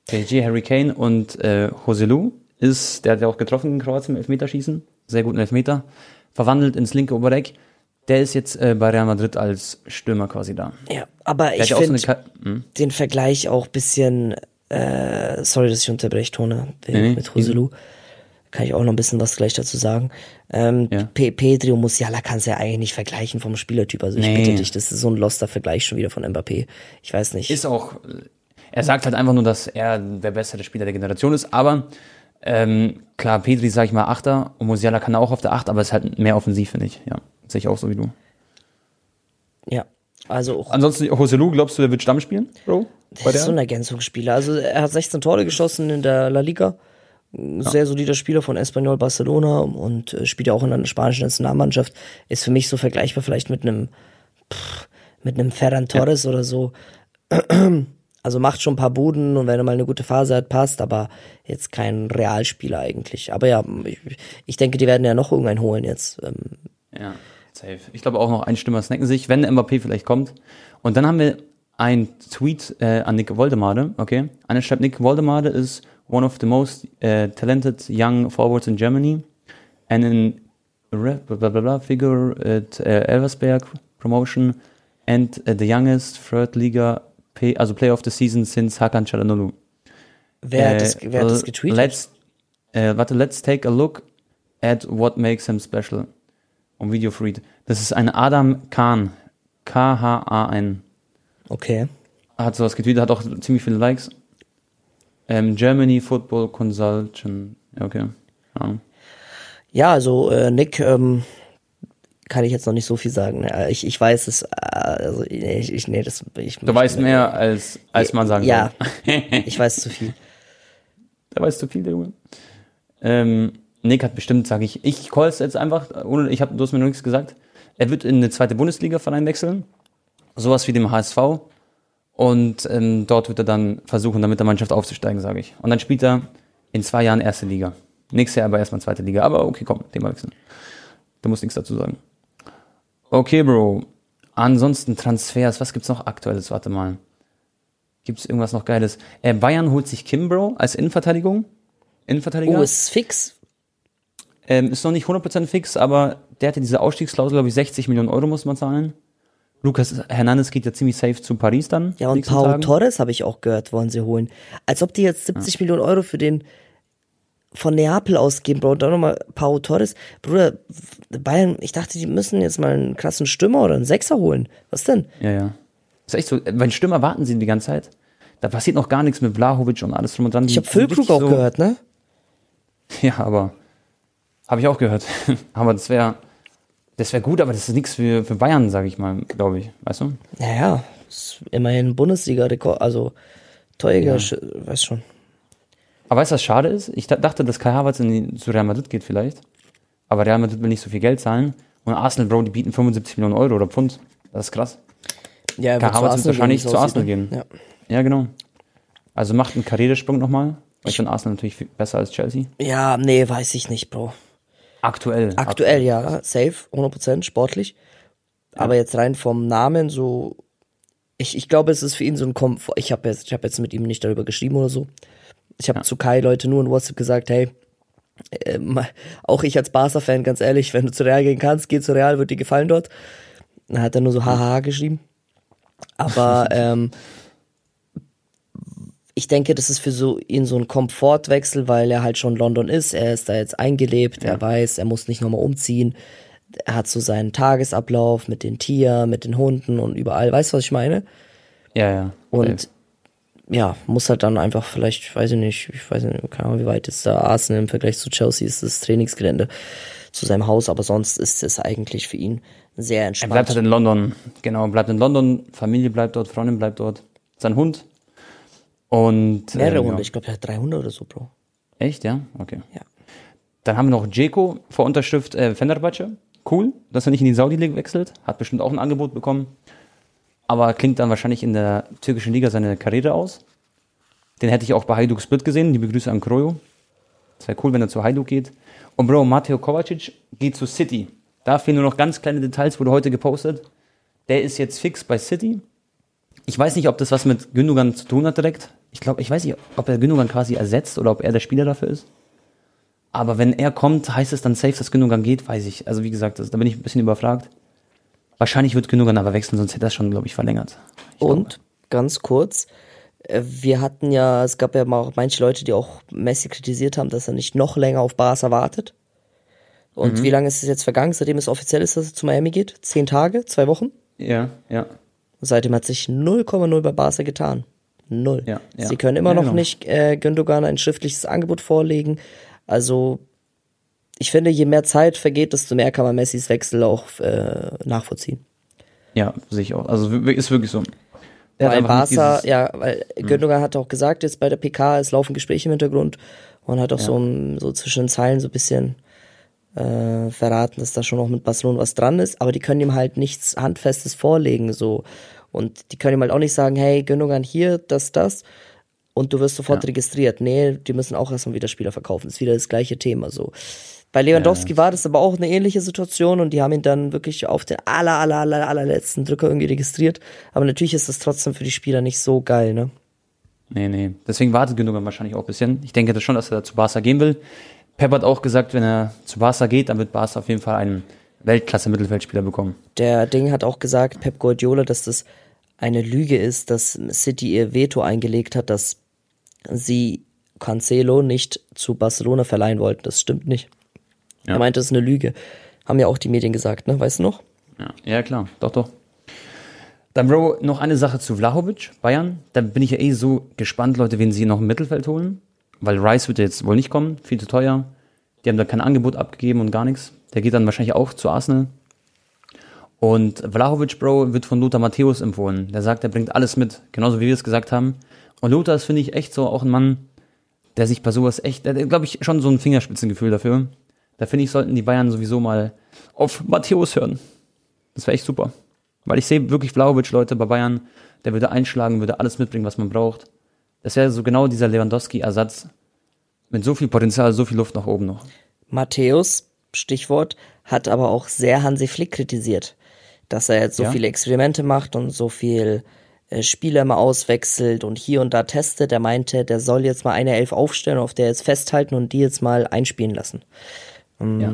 PSG, Harry Kane und äh, Joselu ist, der hat ja auch getroffen in Kroatien im Elfmeterschießen. Sehr guten Elfmeter. Verwandelt ins linke Oberdeck. Der ist jetzt äh, bei Real Madrid als Stürmer quasi da. Ja, aber Der ich so finde Ka hm? den Vergleich auch bisschen, äh, sorry, dass ich unterbreche, Tone, Nee, mit Roselu. Kann ich auch noch ein bisschen was gleich dazu sagen. Ähm, Ja. Pe- Pedri und Musiala kannst du ja eigentlich nicht vergleichen vom Spielertyp. Also ich Nee. bitte dich, das ist so ein loster Vergleich schon wieder von Mbappé. Ich weiß nicht. Ist auch, er sagt halt einfach nur, dass er der bessere Spieler der Generation ist, aber ähm, klar, Pedri sag ich mal Achter und Musiala kann auch auf der Acht, aber ist halt mehr offensiv, finde ich. Ja, sehe ich auch so wie du. ja, also auch Ansonsten, Joselu, glaubst du, der wird Stamm spielen, Bro? Das ist so ein Ergänzungsspieler. Also er hat 16 Tore geschossen in der La Liga. Sehr solider Spieler von Espanyol Barcelona und äh, spielt ja auch in der spanischen Nationalmannschaft. Ist für mich so vergleichbar vielleicht mit einem pff, mit einem Ferran Torres oder so. Also macht schon ein paar Buden und wenn er mal eine gute Phase hat, passt, aber jetzt kein Realspieler eigentlich. Aber ja, ich, ich denke, die werden ja noch irgendeinen holen jetzt. Ähm, Ja, safe. Ich glaube auch noch ein Stimmer snacken sich, wenn Mbappé vielleicht kommt. Und dann haben wir ein Tweet äh, an Nick Woldemade, okay? Einer schreibt, Nick Woldemade is one of the most uh, talented young forwards in Germany and in blah, figure at uh, Elversberg promotion and uh, the youngest third Liga pay, also player of the season since Hakan Çalhanoğlu. wer, hat das, Äh, wer hat das well, getweetet? Let's, äh, warte, let's take a look at what makes him special. Um Video for Read. Das ist ein Adam Kahn. K-H-A-N. Okay. Hat sowas getweetet, hat auch ziemlich viele Likes. Ähm, Germany Football Consultant. Ja, okay. Ahnung. Ja, also äh, Nick, ähm, kann ich jetzt noch nicht so viel sagen. Ne? Ich, ich weiß es, äh, also ich, ich nee, das ich Du weißt mehr, als, als man sagen Ja, soll. ich weiß zu viel. Der weiß zu viel, der Junge. Ähm, Nick hat bestimmt, sage ich, ich call es jetzt einfach, ohne, ich hab, du hast mir noch nichts gesagt. Er wird in eine zweite Bundesliga-Verein wechseln. Sowas wie dem HSV. Und ähm, dort wird er dann versuchen, dann mit der Mannschaft aufzusteigen, sage ich. Und dann spielt er in zwei Jahren erste Liga. Nächstes Jahr aber erstmal zweite Liga. Aber okay, komm, Thema wechseln. Du musst nichts dazu sagen. Okay, Bro. Ansonsten Transfers, was gibt's noch aktuelles? Warte mal. Gibt's irgendwas noch Geiles? Äh, Bayern holt sich Kim, Bro, als Innenverteidigung. Innenverteidiger. Oh, ist fix? Ähm, ist noch nicht 100% fix, aber der hatte diese Ausstiegsklausel, glaube ich, 60 Millionen Euro muss man zahlen. Lukas Hernandez geht ja ziemlich safe zu Paris dann. Ja, und nächsten Pau Tagen. Torres habe ich auch gehört, wollen sie holen. Als ob die jetzt 70 Millionen Euro für den von Neapel ausgeben, Bro. Und dann nochmal Pau Torres. Bruder, Bayern, ich dachte, die müssen jetzt mal einen krassen Stürmer oder einen Sechser holen. Was denn? Ja, ja. Ist echt so. Den Stürmer warten sie die ganze Zeit. Da passiert noch gar nichts mit Blahovic und alles drum und dran. Ich habe Füllkrug auch so- gehört, ne? Ja, aber habe ich auch gehört. aber das wäre das wäre gut, aber das ist nichts für, für Bayern, sage ich mal, glaube ich. Weißt du? Naja, ist immerhin Bundesliga-Rekord, also Torjäger, Ja. weiß schon. Aber weißt du, was schade ist? Ich da- dachte, dass Kai Havertz in die, zu Real Madrid geht vielleicht. Aber Real Madrid will nicht so viel Geld zahlen. Und Arsenal, Bro, die bieten 75 Millionen Euro oder Pfund. Das ist krass. Ja, Kai Havertz wird wahrscheinlich zu Arsenal gehen. ne? Ja, genau. Also macht einen Karrieresprung nochmal. Weil ich finde Arsenal natürlich besser als Chelsea. Ja. ja, nee, weiß ich nicht, Bro. Aktuell. Aktuell ja, safe, 100% sportlich. Aber jetzt rein vom Namen so, ich, ich glaube, es ist für ihn so ein Komfort. Ich habe jetzt, ich habe jetzt mit ihm nicht darüber geschrieben oder so. Ich habe zu Kai Leute nur in WhatsApp gesagt, hey, ähm, auch ich als Barca-Fan, ganz ehrlich, wenn du zu Real gehen kannst, geh zu Real, wird dir gefallen dort. Dann hat er nur so haha geschrieben. Aber ähm, ich denke, das ist für so ihn so ein Komfortwechsel, weil er halt schon in London ist. Er ist da jetzt eingelebt, er weiß, er muss nicht nochmal umziehen. Er hat so seinen Tagesablauf mit den Tieren, mit den Hunden und überall. Weißt du, was ich meine? Ja, ja. Und. Ja, muss halt dann einfach vielleicht, weiß ich nicht, ich weiß nicht, keine Ahnung, wie weit ist da Arsenal im Vergleich zu Chelsea ist das Trainingsgelände zu seinem Haus, aber sonst ist es eigentlich für ihn sehr Er entspannt. bleibt halt in London. Genau, bleibt in London. Familie bleibt dort, Freundin bleibt dort. Sein Hund. Und. Mehrere ähm, Hunde, ja. ich glaube, er hat drei Hunde oder so, Bro. Echt, ja? Okay. Ja. Dann haben wir noch Jeko vor Unterschrift äh, Fenerbahce. Cool, dass er nicht in die Saudi-League wechselt. Hat bestimmt auch ein Angebot bekommen. Aber klingt dann wahrscheinlich in der türkischen Liga seine Karriere aus. Den hätte ich auch bei Hajduk Split gesehen. Liebe Grüße an Krojo. Das wäre cool, wenn er zu Hajduk geht. Und Bro, Mateo Kovacic geht zu City. Da fehlen nur noch ganz kleine Details, wurde heute gepostet. Der ist jetzt fix bei City. Ich weiß nicht, ob das was mit Gündogan zu tun hat direkt. Ich glaube, ich weiß nicht, ob er Gündogan quasi ersetzt oder ob er der Spieler dafür ist. Aber wenn er kommt, heißt es dann safe, dass Gündogan geht, weiß ich. Also wie gesagt, das, da bin ich ein bisschen überfragt. Wahrscheinlich wird Gündogan aber wechseln, sonst hätte er schon, glaube ich, verlängert. Ich Und glaube. ganz kurz, äh, wir hatten ja, es gab ja mal auch manche Leute, die auch Messi kritisiert haben, dass er nicht noch länger auf Barca wartet. Und wie lange ist es jetzt vergangen, seitdem es offiziell ist, dass er zu Miami geht? Zehn Tage? Zwei Wochen? Ja, ja. Seitdem hat sich 0,0 bei Barca getan. Null. Ja, ja. Sie können immer Ja, noch genau. nicht äh, Gündogan ein schriftliches Angebot vorlegen. Also ich finde, je mehr Zeit vergeht, desto mehr kann man Messis Wechsel auch äh, nachvollziehen. Ja, sehe ich auch. Also ist wirklich so. Er hat weil Barca, ja, weil Gündogan hat auch gesagt, jetzt bei der PK, es laufen Gespräche im Hintergrund und hat auch so, um, so zwischen den Zeilen so ein bisschen äh, verraten, dass da schon noch mit Barcelona was dran ist, aber die können ihm halt nichts Handfestes vorlegen, so. Und die können ihm halt auch nicht sagen, hey, Gündogan hier, das, das. Und du wirst sofort Ja. registriert. Nee, die müssen auch erstmal wieder Spieler verkaufen. Das ist wieder das gleiche Thema, so. Bei Lewandowski war das aber auch eine ähnliche Situation und die haben ihn dann wirklich auf den aller, aller, aller, allerletzten Drücker irgendwie registriert. Aber natürlich ist das trotzdem für die Spieler nicht so geil, ne? Nee, nee. Deswegen wartet Gündogan wahrscheinlich auch ein bisschen. Ich denke das schon, dass er zu Barca gehen will. Pep hat auch gesagt, wenn er zu Barca geht, dann wird Barca auf jeden Fall einen Weltklasse-Mittelfeldspieler bekommen. Der Ding hat auch gesagt, Pep Guardiola, dass das eine Lüge ist, dass City ihr Veto eingelegt hat, dass sie Cancelo nicht zu Barcelona verleihen wollten. Das stimmt nicht. Ja. Er meinte, das ist eine Lüge. Haben ja auch die Medien gesagt, ne? Weißt du noch? Ja, ja klar. Doch, doch. Dann, Bro, noch eine Sache zu Vlahovic, Bayern. Da bin ich ja eh so gespannt, Leute, wen sie noch im Mittelfeld holen. Weil Rice wird ja jetzt wohl nicht kommen, viel zu teuer. Die haben da kein Angebot abgegeben und gar nichts. Der geht dann wahrscheinlich auch zu Arsenal. Und Vlahovic, Bro, wird von Lothar Matthäus empfohlen. Der sagt, er bringt alles mit, genauso wie wir es gesagt haben. Und Lothar ist, finde ich, echt so auch ein Mann, der sich bei sowas echt, der glaube ich, schon so ein Fingerspitzengefühl dafür. Da finde ich, sollten die Bayern sowieso mal auf Matthäus hören. Das wäre echt super. Weil ich sehe wirklich Vlahovic, Leute, bei Bayern, der würde einschlagen, würde alles mitbringen, was man braucht. Das wäre so genau dieser Lewandowski-Ersatz. Mit so viel Potenzial, so viel Luft nach oben noch. Matthäus, Stichwort, hat aber auch sehr Hansi Flick kritisiert, dass er jetzt so Ja? viele Experimente macht und so viel äh, Spieler immer auswechselt und hier und da testet. Er meinte, der soll jetzt mal eine Elf aufstellen, auf der jetzt festhalten und die jetzt mal einspielen lassen. Ähm, Ja.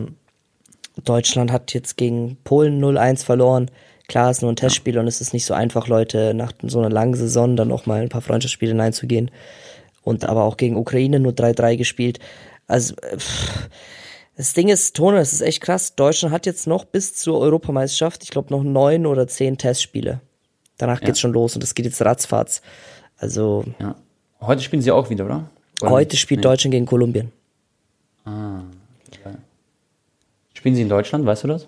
Deutschland hat jetzt gegen Polen 0-1 verloren. Klar, es ist nur ein Testspiel und es ist nicht so einfach, Leute nach so einer langen Saison dann noch mal ein paar Freundschaftsspiele hineinzugehen. Und aber auch gegen Ukraine nur 3-3 gespielt. Also, pff, das Ding ist, Tone, das ist echt krass. Deutschland hat jetzt noch bis zur Europameisterschaft, ich glaube, noch neun oder zehn Testspiele. Danach geht's schon los und es geht jetzt ratzfatz. Also, Ja. Heute spielen sie auch wieder, oder? oder heute nicht? spielt Deutschland gegen Kolumbien. Spielen sie in Deutschland, weißt du das?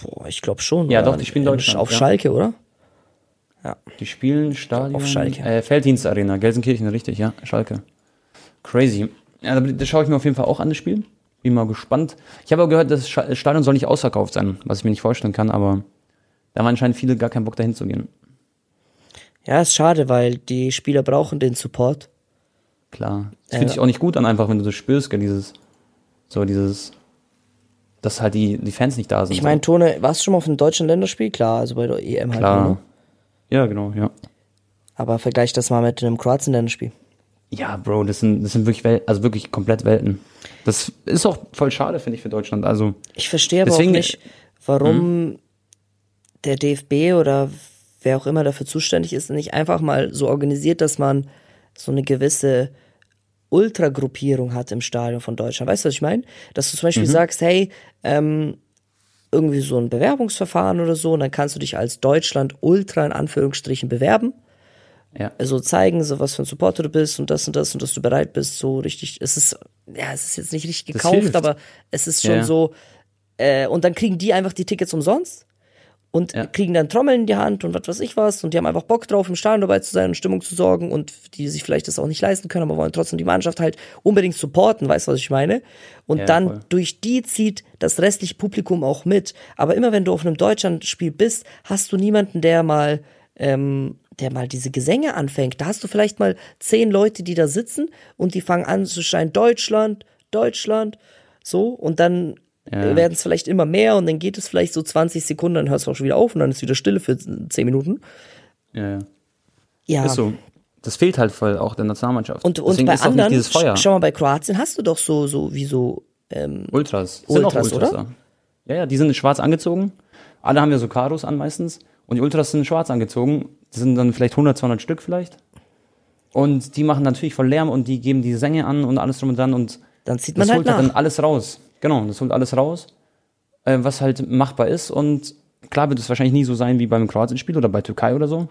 Boah, ich glaube schon. Ja, doch, die spielen In- Deutschland, Auf ja. Schalke, oder? Die spielen Stadion. Auf Schalke. Äh, Felddienstarena, Gelsenkirchen, richtig, ja, Schalke. Crazy. Ja, da- das schaue ich mir auf jeden Fall auch an, das Spiel. Bin mal gespannt. Ich habe auch gehört, das das Stadion soll nicht ausverkauft sein, was ich mir nicht vorstellen kann, aber da haben anscheinend viele gar keinen Bock dahin zu gehen. Ja, ist schade, weil die Spieler brauchen den Support. Klar. Es Ja. fühlt sich auch nicht gut an, einfach, wenn du das spürst, gell, dieses, so dieses, dass halt die, die Fans nicht da sind. Ich meine, Tone, warst du schon mal auf einem deutschen Länderspiel? Klar, also bei der EM halt. klar. nur, ne? Ja, genau, ja. Aber vergleich das mal mit einem Kroatien-Länderspiel. Ja, Bro, das sind, das sind wirklich Wel also wirklich komplett Welten. Das ist auch voll schade, finde ich, für Deutschland. Also, Ich verstehe aber Deswegen- auch nicht, warum der DFB oder wer auch immer dafür zuständig ist, nicht einfach mal so organisiert, dass man so eine gewisse Ultragruppierung hat im Stadion von Deutschland. Weißt du, was ich meine? Dass du zum Beispiel sagst, hey, ähm, irgendwie so ein Bewerbungsverfahren oder so, und dann kannst du dich als Deutschland Ultra in Anführungsstrichen bewerben. ja. Also zeigen, so was für ein Supporter du bist und das und das und dass du bereit bist, so richtig, es ist, ja, es ist jetzt nicht richtig gekauft, aber es ist schon ja. so, äh, und dann kriegen die einfach die Tickets umsonst und Ja. kriegen dann Trommeln in die Hand und was weiß ich was und die haben einfach Bock drauf, im Stadion dabei zu sein und Stimmung zu sorgen und die sich vielleicht das auch nicht leisten können, aber wollen trotzdem die Mannschaft halt unbedingt supporten, weißt du, was ich meine? Und Ja, dann voll. durch die zieht das restliche Publikum auch mit. Aber immer wenn du auf einem Deutschlandspiel bist, hast du niemanden, der mal, ähm, der mal diese Gesänge anfängt. Da hast du vielleicht mal zehn Leute, die da sitzen und die fangen an zu schreien, Deutschland, Deutschland, so, und dann Ja. werden es vielleicht immer mehr und dann geht es vielleicht so 20 Sekunden, dann hörst du auch schon wieder auf und dann ist wieder Stille für 10 Minuten. Ja, ja. Ist so. Das fehlt halt voll auch der Nationalmannschaft. Und, und Deswegen bei ist auch anderen, nicht dieses Feuer. sch- schau mal, bei Kroatien hast du doch so, so wie so, Ultras. Sind auch Ultras, Ultras oder? da. Ja, ja, die sind schwarz angezogen. Alle haben ja so Karos an meistens. Und die Ultras sind schwarz angezogen. Das sind dann vielleicht 100, 200 Stück vielleicht. Und die machen natürlich voll Lärm und die geben die Sänge an und alles drum und dran. Und dann zieht man das halt holt halt nach. dann alles raus. Genau, das holt alles raus, äh, was halt machbar ist. Und klar wird es wahrscheinlich nie so sein wie beim Kroatien-Spiel oder bei Türkei oder so.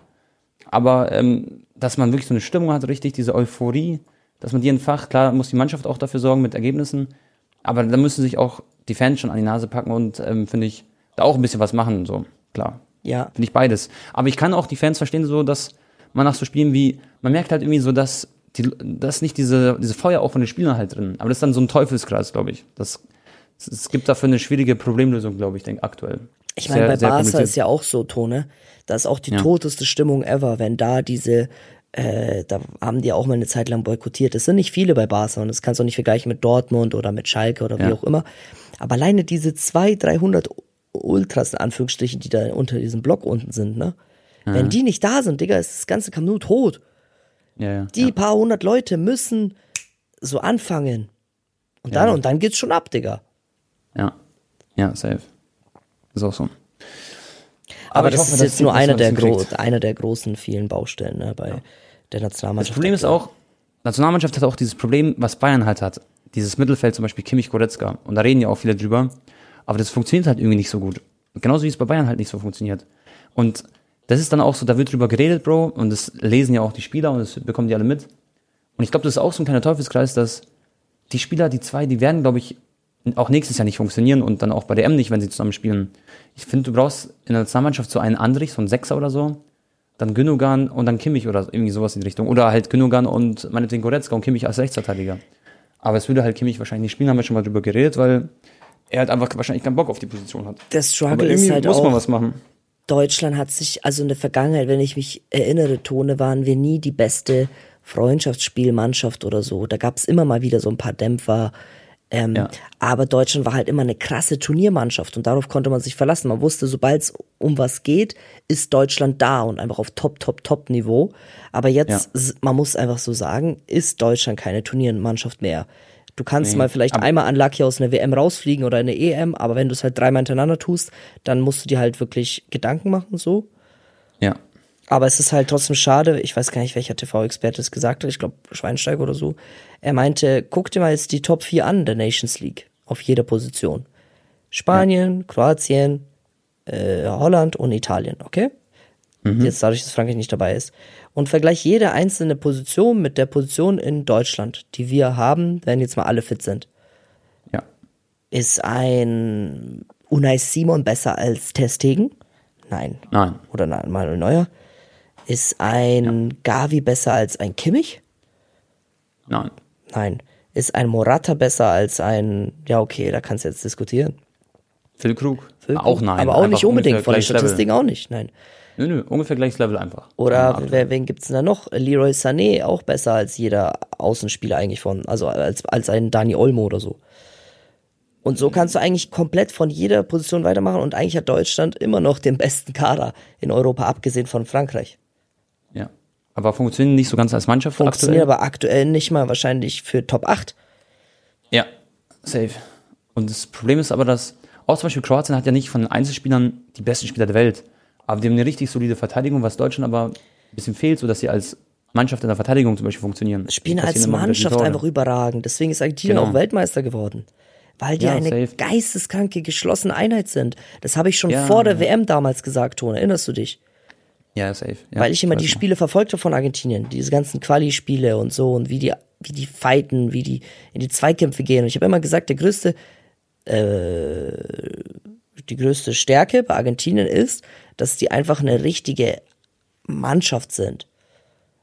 Aber ähm, dass man wirklich so eine Stimmung hat, richtig, diese Euphorie, dass man die entfacht, klar muss die Mannschaft auch dafür sorgen mit Ergebnissen. Aber da müssen sich auch die Fans schon an die Nase packen und ähm, finde ich, da auch ein bisschen was machen, so, klar. Ja, Finde ich beides. Aber ich kann auch die Fans verstehen, so dass man nach so Spielen wie, man merkt halt irgendwie so, dass die, dass nicht diese, diese Feuer auch von den Spielern halt drin. Aber das ist dann so ein Teufelskreis, glaube ich. Das, es- es gibt dafür eine schwierige Problemlösung, glaube ich, denk, aktuell. Ich meine, bei Barca ist ja auch so, Tone. Da ist auch die Ja. toteste Stimmung ever, wenn da diese, äh, da haben die auch mal eine Zeit lang boykottiert. Das sind nicht viele bei Barca und das kannst du auch nicht vergleichen mit Dortmund oder mit Schalke oder wie Ja. auch immer. Aber alleine diese 200, 300 Ultras, in Anführungsstrichen, die da unter diesem Block unten sind, ne? Wenn die nicht da sind, Digga, ist das ganze Camp Nou tot. Die paar hundert Leute müssen so anfangen. Und dann, und dann geht's schon ab, Digga. Ja, ja, safe. Ist auch so. Aber, ich das hoffe, ist jetzt nur das einer der, gro einer der großen vielen Baustellen ne, bei der Das Nationalmannschaft. Problem ist auch, Nationalmannschaft hat auch dieses Problem, was Bayern halt hat. Dieses Mittelfeld, zum Beispiel Kimmich Goretzka. Und da reden ja auch viele drüber. Aber das funktioniert halt irgendwie nicht so gut. Genauso wie es bei Bayern halt nicht so funktioniert. Und das ist dann auch so, da wird drüber geredet, Bro. Und das lesen ja auch die Spieler und das bekommen die alle mit. Und ich glaube, das ist auch so ein kleiner Teufelskreis, dass die Spieler, die zwei, die werden, glaube ich, auch nächstes Jahr nicht funktionieren und dann auch bei der M nicht, wenn sie zusammen spielen. Ich finde, du brauchst in der Nationalmannschaft so einen Andrich, so einen Sechser oder so, dann Gündogan und dann Kimmich oder irgendwie sowas in die Richtung. Oder halt Gündogan und meinetwegen Goretzka und Kimmich als Rechtsverteidiger. Aber es würde halt Kimmich wahrscheinlich nicht spielen, haben wir schon mal drüber geredet, weil er halt einfach wahrscheinlich keinen Bock auf die Position hat. Der Struggle ist halt muss man auch, was machen. Deutschland hat sich, also in der Vergangenheit, wenn ich mich erinnere, Tone, waren wir nie die beste Freundschaftsspielmannschaft oder so. Da gab es immer mal wieder so ein paar Dämpfer. Ähm, Ja. Aber Deutschland war halt immer eine krasse Turniermannschaft und darauf konnte man sich verlassen. Man wusste, sobald es um was geht, ist Deutschland da und einfach auf Top, Top, Top Niveau. Aber jetzt, Ja. man muss einfach so sagen, ist Deutschland keine Turniermannschaft mehr. Du kannst Nee, mal vielleicht einmal unlucky aus einer WM rausfliegen oder eine EM, aber wenn du es halt dreimal hintereinander tust, dann musst du dir halt wirklich Gedanken machen, so. Ja. Aber es ist halt trotzdem schade, ich weiß gar nicht, welcher TV-Experte es gesagt hat, ich glaube Schweinsteiger oder so. Er meinte, guck dir mal jetzt die Top 4 an der Nations League, auf jeder Position. Spanien, Kroatien, äh, Holland und Italien, okay? Jetzt dadurch, dass Frankreich nicht dabei ist. Und vergleich jede einzelne Position mit der Position in Deutschland, die wir haben, wenn jetzt mal alle fit sind. Ja. Ist ein Unai Simon besser als Testegen? Nein. Nein. Oder nein, Manuel Neuer. Ist ein Gavi besser als ein Kimmich? Nein. Nein. Ist ein Morata besser als ein, ja okay, da kannst du jetzt diskutieren. Phil Krug? Füllkrug? Auch nein. Aber auch nicht unbedingt, von den. Statistiken auch nicht, nein. Nö, nö, ungefähr gleiches Level einfach. Oder Ja, wer, wen gibt's denn da noch? Leroy Sané, auch besser als jeder Außenspieler eigentlich von, also als, als ein Dani Olmo oder so. Und so kannst du eigentlich komplett von jeder Position weitermachen und eigentlich hat Deutschland immer noch den besten Kader in Europa, abgesehen von Frankreich. Aber funktionieren nicht so ganz als Mannschaft Funktioniert aktuell? aber aktuell nicht mal wahrscheinlich für Top 8. Ja, safe. Und das Problem ist aber, dass auch zum Beispiel Kroatien hat ja nicht von den Einzelspielern die besten Spieler der Welt. Aber die haben eine richtig solide Verteidigung, was Deutschland aber ein bisschen fehlt, sodass sie als Mannschaft in der Verteidigung zum Beispiel funktionieren. Spielen als Mannschaft einfach überragend. Deswegen ist Argentinien Genau. auch Weltmeister geworden. Weil die Ja, eine safe. geisteskranke, geschlossene Einheit sind. Das habe ich schon Ja. vor der WM damals gesagt, Tone. Erinnerst du dich? Ja, safe. Ja, Weil ich immer die. Spiele verfolgt habe von Argentinien, diese ganzen Quali-Spiele und so und wie die, wie die fighten, wie die in die Zweikämpfe gehen. Und ich habe immer gesagt, der größte, äh, die größte Stärke bei Argentinien ist, dass die einfach eine richtige Mannschaft sind.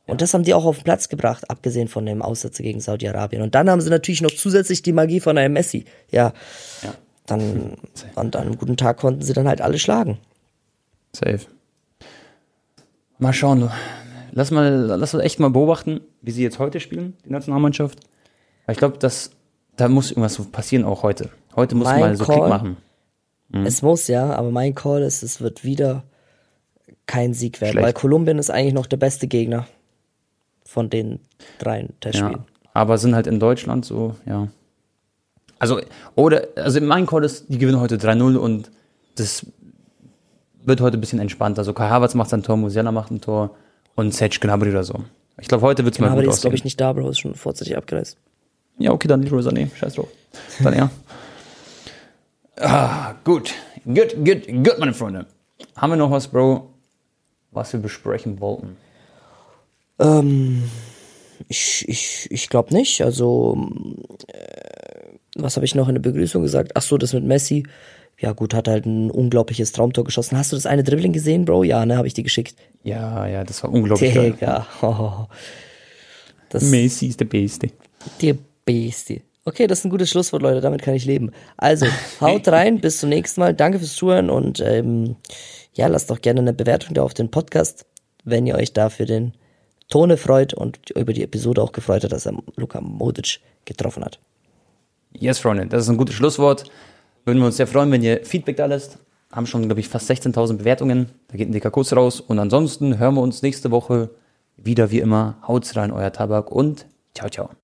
Und das haben die auch auf den Platz gebracht, abgesehen von dem Aussatz gegen Saudi-Arabien. Und dann haben sie natürlich noch zusätzlich die Magie von einem Messi. Ja, Ja, dann an einem guten Tag konnten sie dann halt alle schlagen. safe. Mal schauen. Lass mal, lass uns echt mal beobachten, wie sie jetzt heute spielen, die Nationalmannschaft. Weil ich glaube, dass da muss irgendwas passieren auch heute. Heute muss Mein mal so Call- Klick machen. Mhm. Es muss ja, aber mein Call ist, es wird wieder kein Sieg werden, Schlecht. weil Kolumbien ist eigentlich noch der beste Gegner von den drei Testspielen. Ja, aber sind halt in Deutschland so, ja. Also, oder, also mein Call ist, die gewinnen heute 3-0 und das wird heute ein bisschen entspannt. Also Kai Havertz macht sein Tor, Musiala macht ein Tor und Serge Gnabry oder so. Ich glaube, heute wird es mal aber gut ist, glaube ich, nicht da, Bro, ist schon vorzeitig abgereist. Ja, okay, dann Leroy Sané, scheiß drauf. Dann er. ah, gut, gut, gut, gut, meine Freunde. Haben wir noch was, Bro, was wir besprechen wollten? Ähm, ich ich, ich glaube nicht. Also, äh, was habe ich noch in der Begrüßung gesagt? Ach so, das mit Messi. Ja gut, hat halt ein unglaubliches Traumtor geschossen. Hast du das eine Dribbling gesehen, Bro? Ja, ne, habe ich dir geschickt. Ja, ja, das war unglaublich. Digga. Oh. Das Messi ist der Beste. Die Bestie. Okay, das ist ein gutes Schlusswort, Leute. Damit kann ich leben. Also, haut rein. Bis zum nächsten Mal. Danke fürs Zuhören und ähm, ja, lasst doch gerne eine Bewertung da auf den Podcast, wenn ihr euch da für den Tone freut und über die Episode auch gefreut hat, dass er Luka Modic getroffen hat. Yes, Freunde, das ist ein gutes Schlusswort. Würden wir uns sehr freuen, wenn ihr Feedback da lässt. Haben schon, glaube ich, fast 16.000 Bewertungen. Da geht ein dicker Kuss raus. Und ansonsten hören wir uns nächste Woche wieder wie immer. Haut's rein, euer Tabak und ciao, ciao.